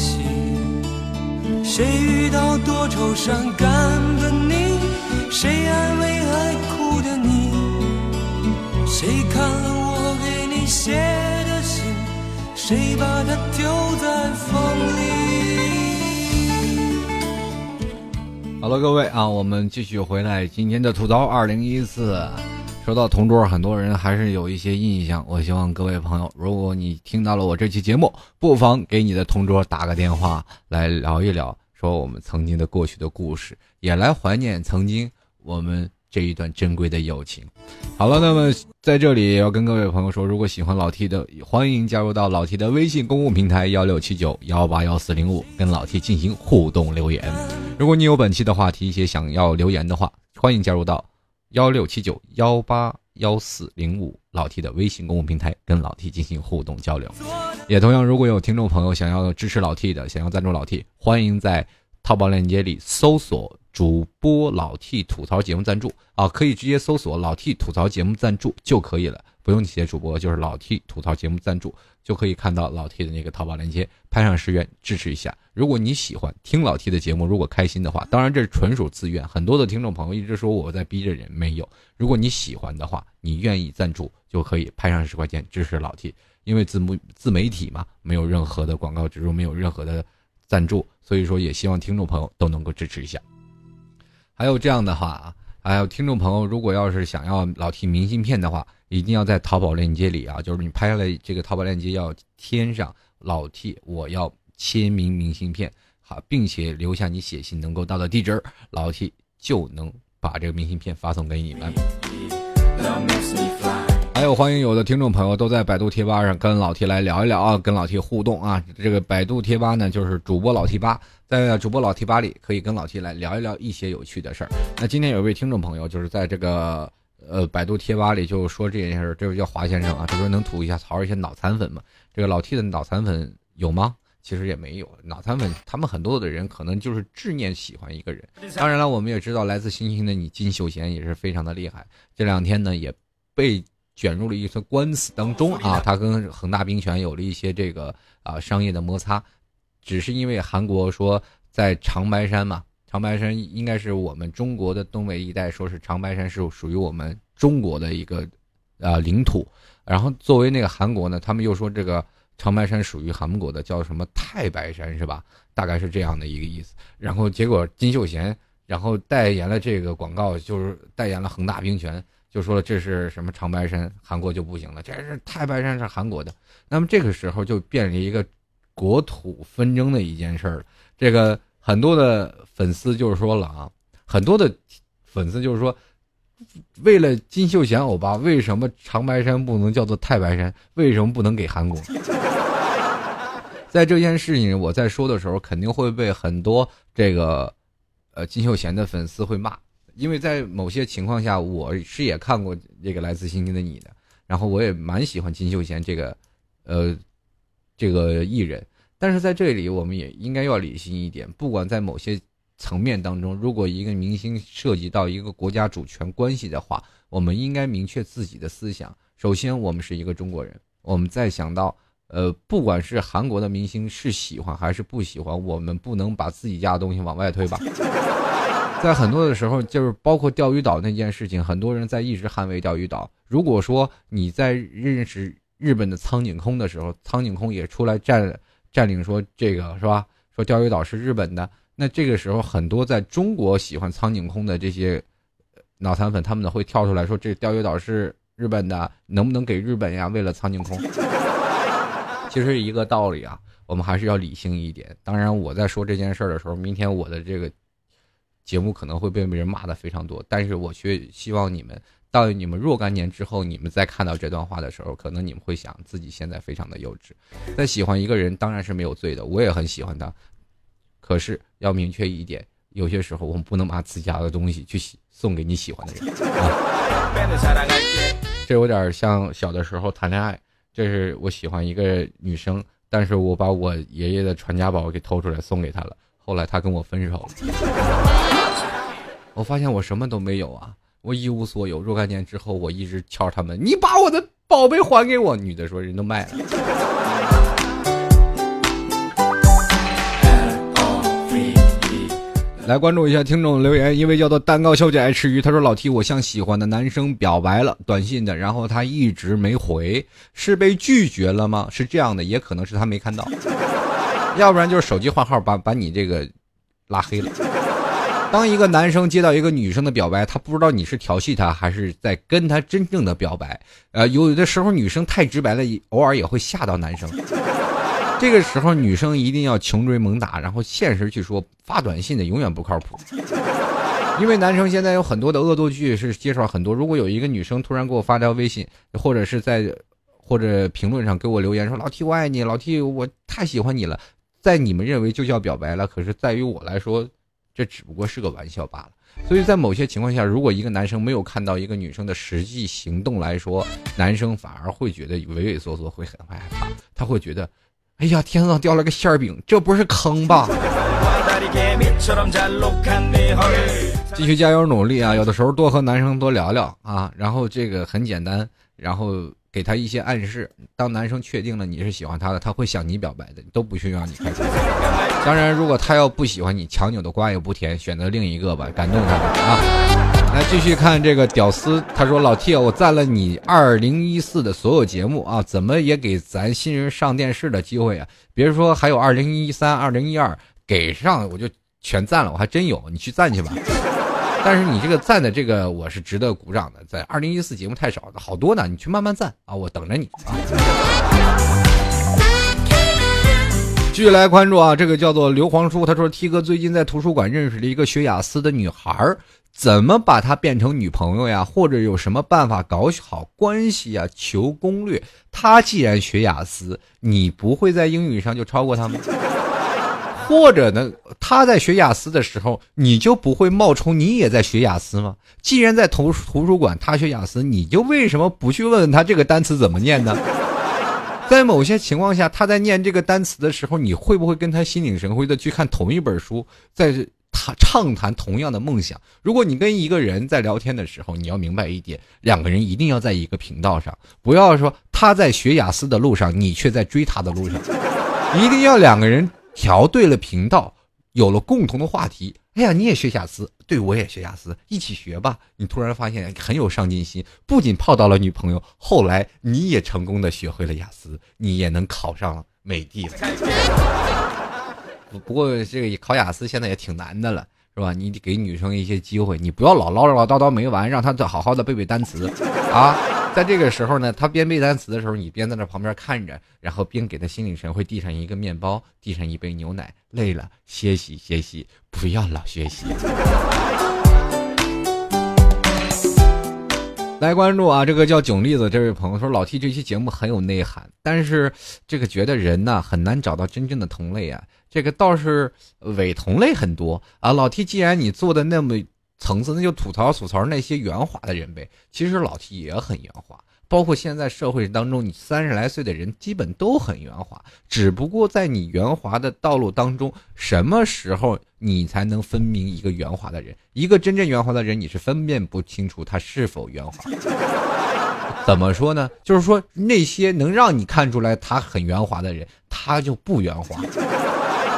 谁遇到多愁善感的你？谁安慰爱哭的你？谁看了我给你写的信？谁把它丢在风里？好了，各位啊，我们继续回来今天的吐槽二零一四。说到同桌，很多人还是有一些印象。我希望各位朋友，如果你听到了我这期节目，不妨给你的同桌打个电话来聊一聊。说我们曾经的过去的故事，也来怀念曾经我们这一段珍贵的友情。好了，那么在这里要跟各位朋友说，如果喜欢老 T 的，欢迎加入到老 T 的微信公共平台幺六七九幺八幺四零五，跟老 T 进行互动留言。如果你有本期的话题一些想要留言的话，欢迎加入到幺六七九幺八幺四零五老 T 的微信公共平台，跟老 T 进行互动交流。也同样，如果有听众朋友想要支持老 T 的，想要赞助老 T，欢迎在淘宝链接里搜索。主播老 T 吐槽节目赞助啊，可以直接搜索老 T 吐槽节目赞助就可以了，不用写主播，就是老 T 吐槽节目赞助就可以看到老 T 的那个淘宝链接，拍上十元支持一下。如果你喜欢听老 T 的节目，如果开心的话，当然这是纯属自愿。很多的听众朋友一直说我在逼着人，没有。如果你喜欢的话，你愿意赞助就可以拍上十块钱支持老 T，因为自媒自媒体嘛，没有任何的广告植入，没有任何的赞助，所以说也希望听众朋友都能够支持一下。还有这样的话啊，还有听众朋友，如果要是想要老 T 明信片的话，一定要在淘宝链接里啊，就是你拍下来这个淘宝链接要添上老 T 我要签名明信片，好，并且留下你写信能够到的地址，老 T 就能把这个明信片发送给你们。欢迎有的听众朋友都在百度贴吧上跟老 T 来聊一聊啊，跟老 T 互动啊。这个百度贴吧呢，就是主播老 T 吧，在主播老 T 吧里可以跟老 T 来聊一聊一些有趣的事儿。那今天有一位听众朋友就是在这个呃百度贴吧里就说这件事儿，这位叫华先生啊，他说能吐一下槽一些脑残粉吗？这个老 T 的脑残粉有吗？其实也没有，脑残粉他们很多的人可能就是执念喜欢一个人。当然了，我们也知道来自星星的你金秀贤也是非常的厉害，这两天呢也被。卷入了一次官司当中啊，他跟恒大冰泉有了一些这个啊商业的摩擦，只是因为韩国说在长白山嘛，长白山应该是我们中国的东北一带，说是长白山是属于我们中国的一个啊领土，然后作为那个韩国呢，他们又说这个长白山属于韩国的，叫什么太白山是吧？大概是这样的一个意思。然后结果金秀贤然后代言了这个广告，就是代言了恒大冰泉。就说了这是什么长白山，韩国就不行了。这是太白山是韩国的，那么这个时候就变成一个国土纷争的一件事了。这个很多的粉丝就是说了啊，很多的粉丝就是说，为了金秀贤欧巴，为什么长白山不能叫做太白山？为什么不能给韩国？在这件事情我在说的时候，肯定会被很多这个呃金秀贤的粉丝会骂。因为在某些情况下，我是也看过这个《来自星星的你》的，然后我也蛮喜欢金秀贤这个，呃，这个艺人。但是在这里，我们也应该要理性一点。不管在某些层面当中，如果一个明星涉及到一个国家主权关系的话，我们应该明确自己的思想。首先，我们是一个中国人。我们再想到，呃，不管是韩国的明星是喜欢还是不喜欢，我们不能把自己家的东西往外推吧。在很多的时候，就是包括钓鱼岛那件事情，很多人在一直捍卫钓鱼岛。如果说你在认识日本的苍井空的时候，苍井空也出来占占领，说这个是吧？说钓鱼岛是日本的，那这个时候很多在中国喜欢苍井空的这些脑残粉，他们呢会跳出来说这钓鱼岛是日本的，能不能给日本呀？为了苍井空，其实一个道理啊，我们还是要理性一点。当然，我在说这件事儿的时候，明天我的这个。节目可能会被别人骂的非常多，但是我却希望你们到你们若干年之后，你们再看到这段话的时候，可能你们会想自己现在非常的幼稚。但喜欢一个人当然是没有罪的，我也很喜欢他，可是要明确一点，有些时候我们不能把自家的东西去送给你喜欢的人。这有点像小的时候谈恋爱，这是我喜欢一个女生，但是我把我爷爷的传家宝给偷出来送给她了。后来他跟我分手了，我发现我什么都没有啊，我一无所有。若干年之后，我一直敲他们，你把我的宝贝还给我。女的说人都卖了。来关注一下听众留言，一位叫做蛋糕小姐爱吃鱼，她说老 T，我向喜欢的男生表白了短信的，然后他一直没回，是被拒绝了吗？是这样的，也可能是他没看到。要不然就是手机换号把把你这个拉黑了。当一个男生接到一个女生的表白，他不知道你是调戏他还是在跟他真正的表白。呃，有的时候女生太直白了，偶尔也会吓到男生。这个时候女生一定要穷追猛打，然后现实去说发短信的永远不靠谱。因为男生现在有很多的恶作剧是介绍很多。如果有一个女生突然给我发条微信，或者是在或者评论上给我留言说：“老 T 我爱你，老 T 我太喜欢你了。”在你们认为就叫表白了，可是在于我来说，这只不过是个玩笑罢了。所以在某些情况下，如果一个男生没有看到一个女生的实际行动来说，男生反而会觉得畏畏缩缩，会很害怕。他会觉得，哎呀，天上掉了个馅饼，这不是坑吧？继续加油努力啊！有的时候多和男生多聊聊啊，然后这个很简单，然后。给他一些暗示，当男生确定了你是喜欢他的，他会向你表白的，都不需要你开口。当然，如果他要不喜欢你，强扭的瓜也不甜，选择另一个吧，感动他啊！来继续看这个屌丝，他说：“老 T，我赞了你二零一四的所有节目啊，怎么也给咱新人上电视的机会啊？别说还有二零一三、二零一二，给上我就全赞了，我还真有，你去赞去吧。” 但是你这个赞的这个我是值得鼓掌的，在二零一四节目太少了，好多呢，你去慢慢赞啊，我等着你啊。继续来关注啊，这个叫做刘皇叔，他说 T 哥最近在图书馆认识了一个学雅思的女孩，怎么把她变成女朋友呀？或者有什么办法搞好关系呀？求攻略。她既然学雅思，你不会在英语上就超过她吗？或者呢，他在学雅思的时候，你就不会冒充你也在学雅思吗？既然在图图书馆他学雅思，你就为什么不去问问他这个单词怎么念呢？在某些情况下，他在念这个单词的时候，你会不会跟他心领神会的去看同一本书，在他畅谈同样的梦想？如果你跟一个人在聊天的时候，你要明白一点，两个人一定要在一个频道上，不要说他在学雅思的路上，你却在追他的路上，一定要两个人。调对了频道，有了共同的话题。哎呀，你也学雅思，对我也学雅思，一起学吧。你突然发现很有上进心，不仅泡到了女朋友，后来你也成功的学会了雅思，你也能考上美帝了。不过这个考雅思现在也挺难的了，是吧？你得给女生一些机会，你不要老唠唠叨叨没完，让她好好的背背单词啊。在这个时候呢，他边背单词的时候，你边在那旁边看着，然后边给他心领神会，递上一个面包，递上一杯牛奶。累了歇息歇息，不要老学习。来关注啊，这个叫囧栗子这位朋友说，老 T 这期节目很有内涵，但是这个觉得人呢很难找到真正的同类啊。这个倒是伪同类很多啊。老 T，既然你做的那么。层次，那就吐槽吐槽那些圆滑的人呗。其实老 T 也很圆滑，包括现在社会当中，你三十来岁的人基本都很圆滑。只不过在你圆滑的道路当中，什么时候你才能分明一个圆滑的人？一个真正圆滑的人，你是分辨不清楚他是否圆滑。怎么说呢？就是说那些能让你看出来他很圆滑的人，他就不圆滑。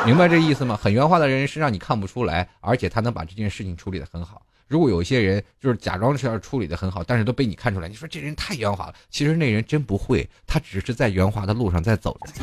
明白这意思吗？很圆滑的人是让你看不出来，而且他能把这件事情处理的很好。如果有一些人就是假装是要处理的很好，但是都被你看出来，你说这人太圆滑了。其实那人真不会，他只是在圆滑的路上在走着。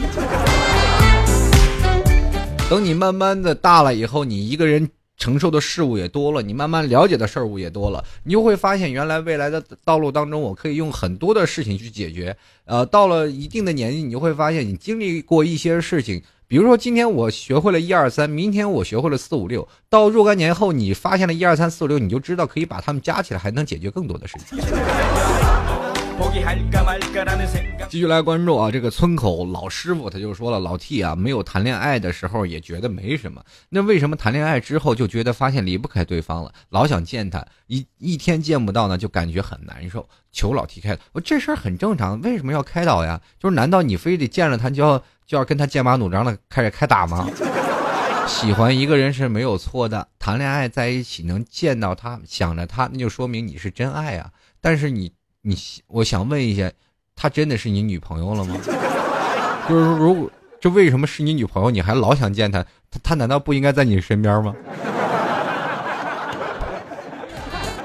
等你慢慢的大了以后，你一个人承受的事物也多了，你慢慢了解的事物也多了，你就会发现原来未来的道路当中，我可以用很多的事情去解决。呃，到了一定的年纪，你就会发现你经历过一些事情。比如说，今天我学会了一二三，明天我学会了四五六，到若干年后，你发现了一二三四五六，你就知道可以把它们加起来，还能解决更多的事情。继续来关注啊，这个村口老师傅他就说了，老 T 啊，没有谈恋爱的时候也觉得没什么，那为什么谈恋爱之后就觉得发现离不开对方了，老想见他，一一天见不到呢，就感觉很难受。求老 T 开导，我这事儿很正常，为什么要开导呀？就是难道你非得见了他就要？就要跟他剑拔弩张的开始开打吗？喜欢一个人是没有错的，谈恋爱在一起能见到他，想着他，那就说明你是真爱啊。但是你你，我想问一下，他真的是你女朋友了吗？就是如果这为什么是你女朋友，你还老想见她？她她难道不应该在你身边吗？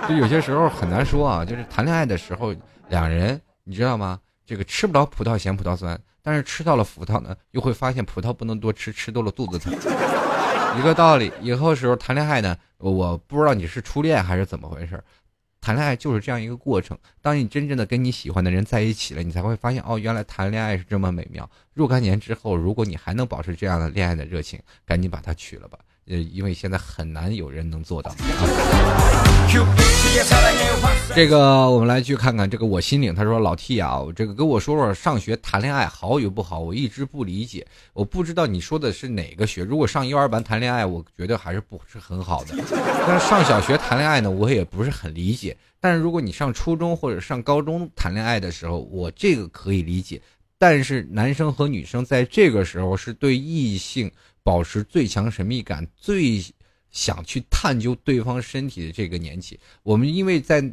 就有些时候很难说啊，就是谈恋爱的时候，两人你知道吗？这个吃不着葡萄嫌葡萄酸。但是吃到了葡萄呢，又会发现葡萄不能多吃，吃多了肚子疼。一个道理，以后时候谈恋爱呢，我不知道你是初恋还是怎么回事谈恋爱就是这样一个过程。当你真正的跟你喜欢的人在一起了，你才会发现哦，原来谈恋爱是这么美妙。若干年之后，如果你还能保持这样的恋爱的热情，赶紧把它娶了吧。呃，因为现在很难有人能做到。这个我们来去看看这个我心领，他说老 T 啊，这个跟我说说上学谈恋爱好与不好，我一直不理解，我不知道你说的是哪个学。如果上幼儿班谈恋爱，我觉得还是不是很好的。但是上小学谈恋爱呢，我也不是很理解。但是如果你上初中或者上高中谈恋爱的时候，我这个可以理解。但是男生和女生在这个时候是对异性保持最强神秘感、最想去探究对方身体的这个年纪。我们因为在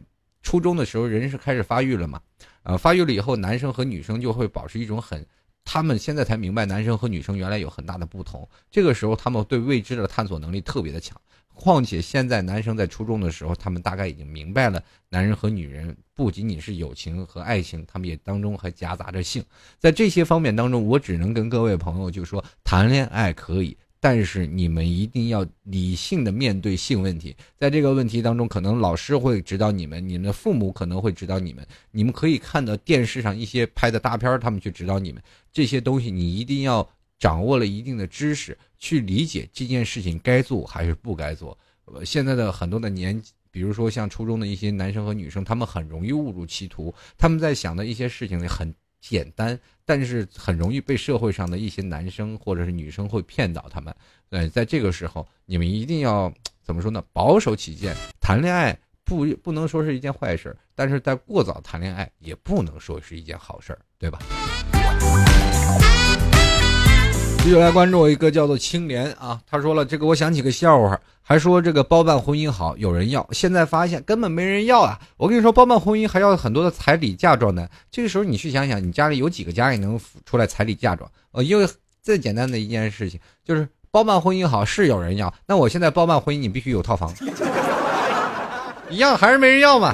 初中的时候，人是开始发育了嘛？呃，发育了以后，男生和女生就会保持一种很，他们现在才明白男生和女生原来有很大的不同。这个时候，他们对未知的探索能力特别的强。况且现在男生在初中的时候，他们大概已经明白了，男人和女人不仅仅是友情和爱情，他们也当中还夹杂着性。在这些方面当中，我只能跟各位朋友就说，谈恋爱可以。但是你们一定要理性的面对性问题，在这个问题当中，可能老师会指导你们，你们的父母可能会指导你们，你们可以看到电视上一些拍的大片，他们去指导你们这些东西，你一定要掌握了一定的知识，去理解这件事情该做还是不该做。现在的很多的年，比如说像初中的一些男生和女生，他们很容易误入歧途，他们在想的一些事情很。简单，但是很容易被社会上的一些男生或者是女生会骗到他们。呃，在这个时候，你们一定要怎么说呢？保守起见，谈恋爱不不能说是一件坏事，但是在过早谈恋爱也不能说是一件好事，对吧？继续来关注我一个叫做青莲啊，他说了这个，我想起个笑话，还说这个包办婚姻好，有人要，现在发现根本没人要啊！我跟你说，包办婚姻还要很多的彩礼嫁妆呢。这个时候你去想想，你家里有几个家里能出来彩礼嫁妆？呃，因为最简单的一件事情就是包办婚姻好是有人要，那我现在包办婚姻，你必须有套房，一样还是没人要嘛。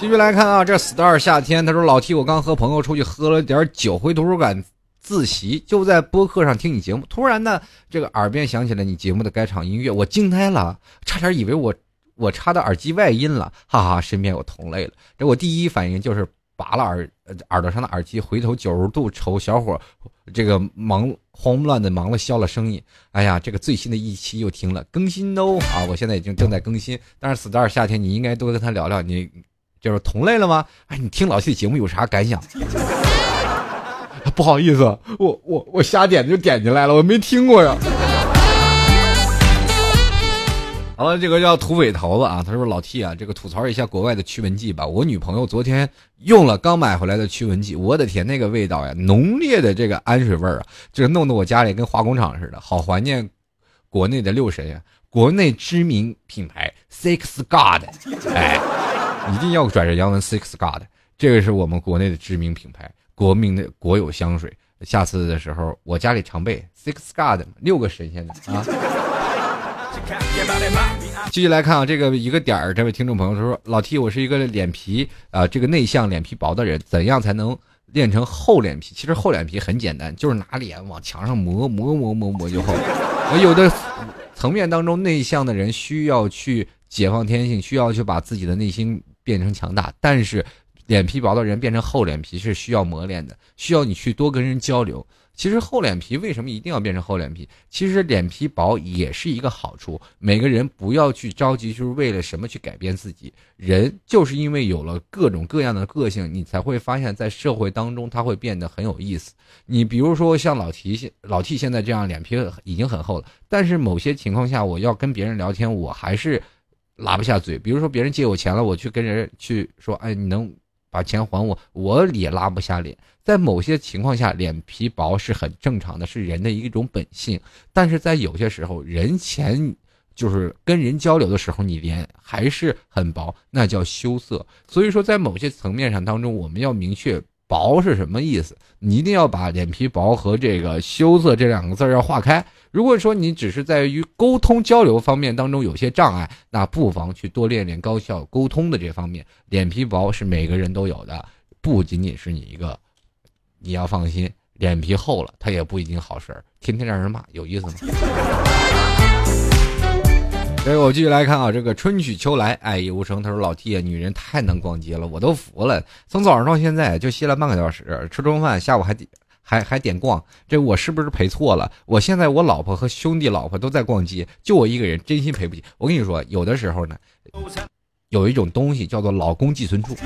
继续来看啊，这 star 夏天，他说老 T，我刚和朋友出去喝了点酒，回图书馆自习，就在播客上听你节目，突然呢，这个耳边响起了你节目的该场音乐，我惊呆了，差点以为我我插的耳机外音了，哈哈，身边有同类了。这我第一反应就是拔了耳耳朵上的耳机，回头九十度瞅小伙，这个忙慌乱的忙了消了声音。哎呀，这个最新的一期又听了更新哦啊，我现在已经正在更新，但是 star 夏天你应该多跟他聊聊你。就是同类了吗？哎，你听老 T 的节目有啥感想？不好意思，我我我瞎点就点进来了，我没听过呀。好了，这个叫土匪头子啊，他说老 T 啊，这个吐槽一下国外的驱蚊剂吧。我女朋友昨天用了刚买回来的驱蚊剂，我的天，那个味道呀，浓烈的这个氨水味儿啊，这个弄得我家里跟化工厂似的。好怀念国内的六神呀，国内知名品牌 Six God，哎。一定要拽着杨文 Six God，这个是我们国内的知名品牌，国民的国有香水。下次的时候，我家里常备 Six God，六个神仙的啊。继续来看啊，这个一个点儿，这位听众朋友他说：“老 T，我是一个脸皮啊，这个内向、脸皮薄的人，怎样才能练成厚脸皮？其实厚脸皮很简单，就是拿脸往墙上磨磨磨磨磨就厚。有的层面当中，内向的人需要去解放天性，需要去把自己的内心。”变成强大，但是脸皮薄的人变成厚脸皮是需要磨练的，需要你去多跟人交流。其实厚脸皮为什么一定要变成厚脸皮？其实脸皮薄也是一个好处。每个人不要去着急，就是为了什么去改变自己。人就是因为有了各种各样的个性，你才会发现，在社会当中他会变得很有意思。你比如说像老提现老 T 现在这样脸皮已经很厚了，但是某些情况下我要跟别人聊天，我还是。拉不下嘴，比如说别人借我钱了，我去跟人去说，哎，你能把钱还我？我也拉不下脸。在某些情况下，脸皮薄是很正常的，是人的一种本性。但是在有些时候，人前就是跟人交流的时候，你脸还是很薄，那叫羞涩。所以说，在某些层面上当中，我们要明确。薄是什么意思？你一定要把脸皮薄和这个羞涩这两个字要划开。如果说你只是在于沟通交流方面当中有些障碍，那不妨去多练练高效沟通的这方面。脸皮薄是每个人都有的，不仅仅是你一个。你要放心，脸皮厚了，他也不一定好事儿，天天让人骂，有意思吗？所以我继续来看啊，这个春去秋来，爱意无声。他说：“老 T 啊，女人太能逛街了，我都服了。从早上到现在就歇了半个小时，吃中饭，下午还得还还点逛，这我是不是赔错了？我现在我老婆和兄弟老婆都在逛街，就我一个人，真心赔不起。我跟你说，有的时候呢，有一种东西叫做老公寄存处，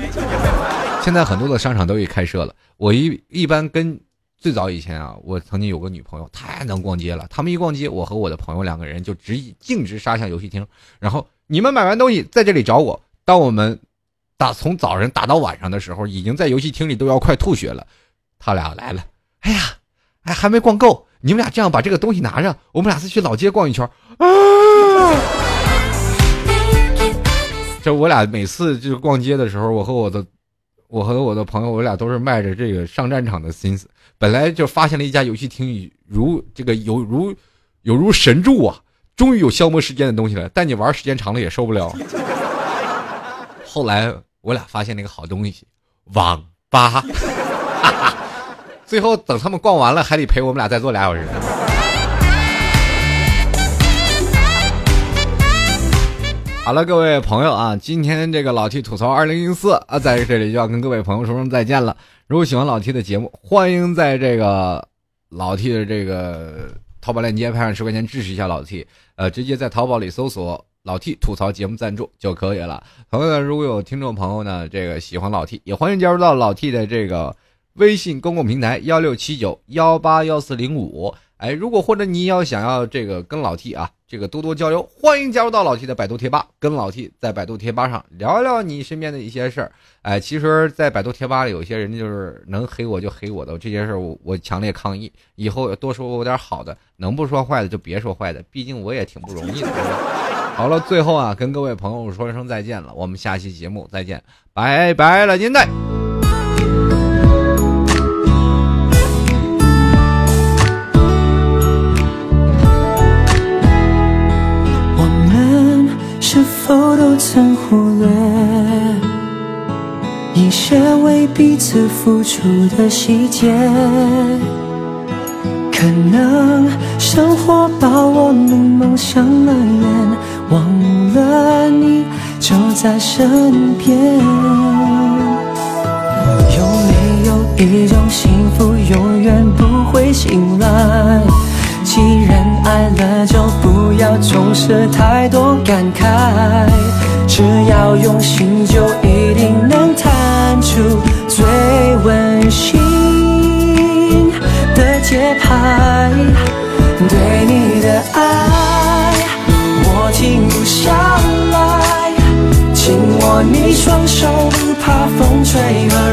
现在很多的商场都已开设了。我一一般跟最早以前啊，我曾经有个女朋友，太能逛街了。他们一逛街，我和我的朋友两个人就直径直杀向游戏厅，然后你们买完东西在这里找我。当我们打从早上打到晚上的时候，已经在游戏厅里都要快吐血了。他俩来了，哎呀，哎还没逛够，你们俩这样把这个东西拿着，我们俩再去老街逛一圈。啊！这我俩每次就是逛街的时候，我和我的，我和我的朋友，我俩都是迈着这个上战场的心思。本来就发现了一家游戏厅，如这个有如有如神助啊，终于有消磨时间的东西了。但你玩时间长了也受不了。后来我俩发现了一个好东西，网吧。最后等他们逛完了，还得陪我们俩再坐俩小时。好了，各位朋友啊，今天这个老 T 吐槽二零一四啊，在这里就要跟各位朋友说声再见了。如果喜欢老 T 的节目，欢迎在这个老 T 的这个淘宝链接拍上十块钱支持一下老 T，呃，直接在淘宝里搜索。老 T 吐槽节目赞助就可以了。朋友们，如果有听众朋友呢，这个喜欢老 T，也欢迎加入到老 T 的这个微信公共平台幺六七九幺八幺四零五。哎，如果或者你要想要这个跟老 T 啊，这个多多交流，欢迎加入到老 T 的百度贴吧，跟老 T 在百度贴吧上聊聊你身边的一些事儿。哎，其实，在百度贴吧里，有些人就是能黑我就黑我的这些事儿，我我强烈抗议。以后多说我点好的，能不说坏的就别说坏的，毕竟我也挺不容易的。好了，最后啊，跟各位朋友说一声再见了，我们下期节目再见，拜拜了，您嘞。是否都曾忽略一些为彼此付出的细节？可能生活把我们蒙上了眼，忘了你就在身边。有没有一种幸福永远不会醒来？既然爱了，就不要总是太多感慨。只要用心，就一定能弹出最温馨的。节拍，对你的爱我停不下来，紧握你双手，不怕风吹和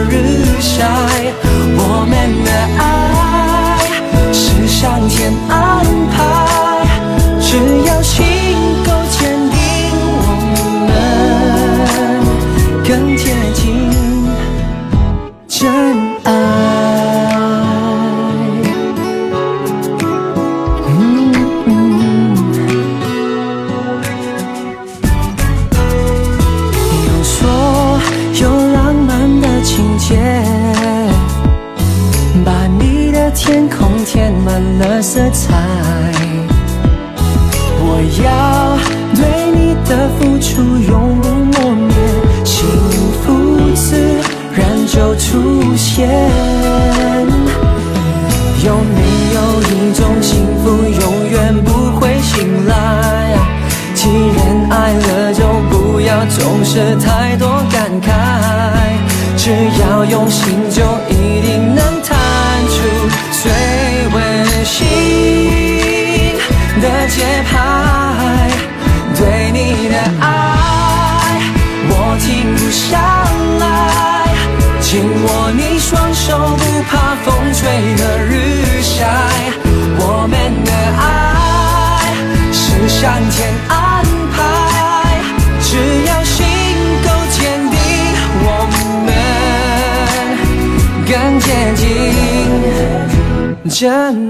见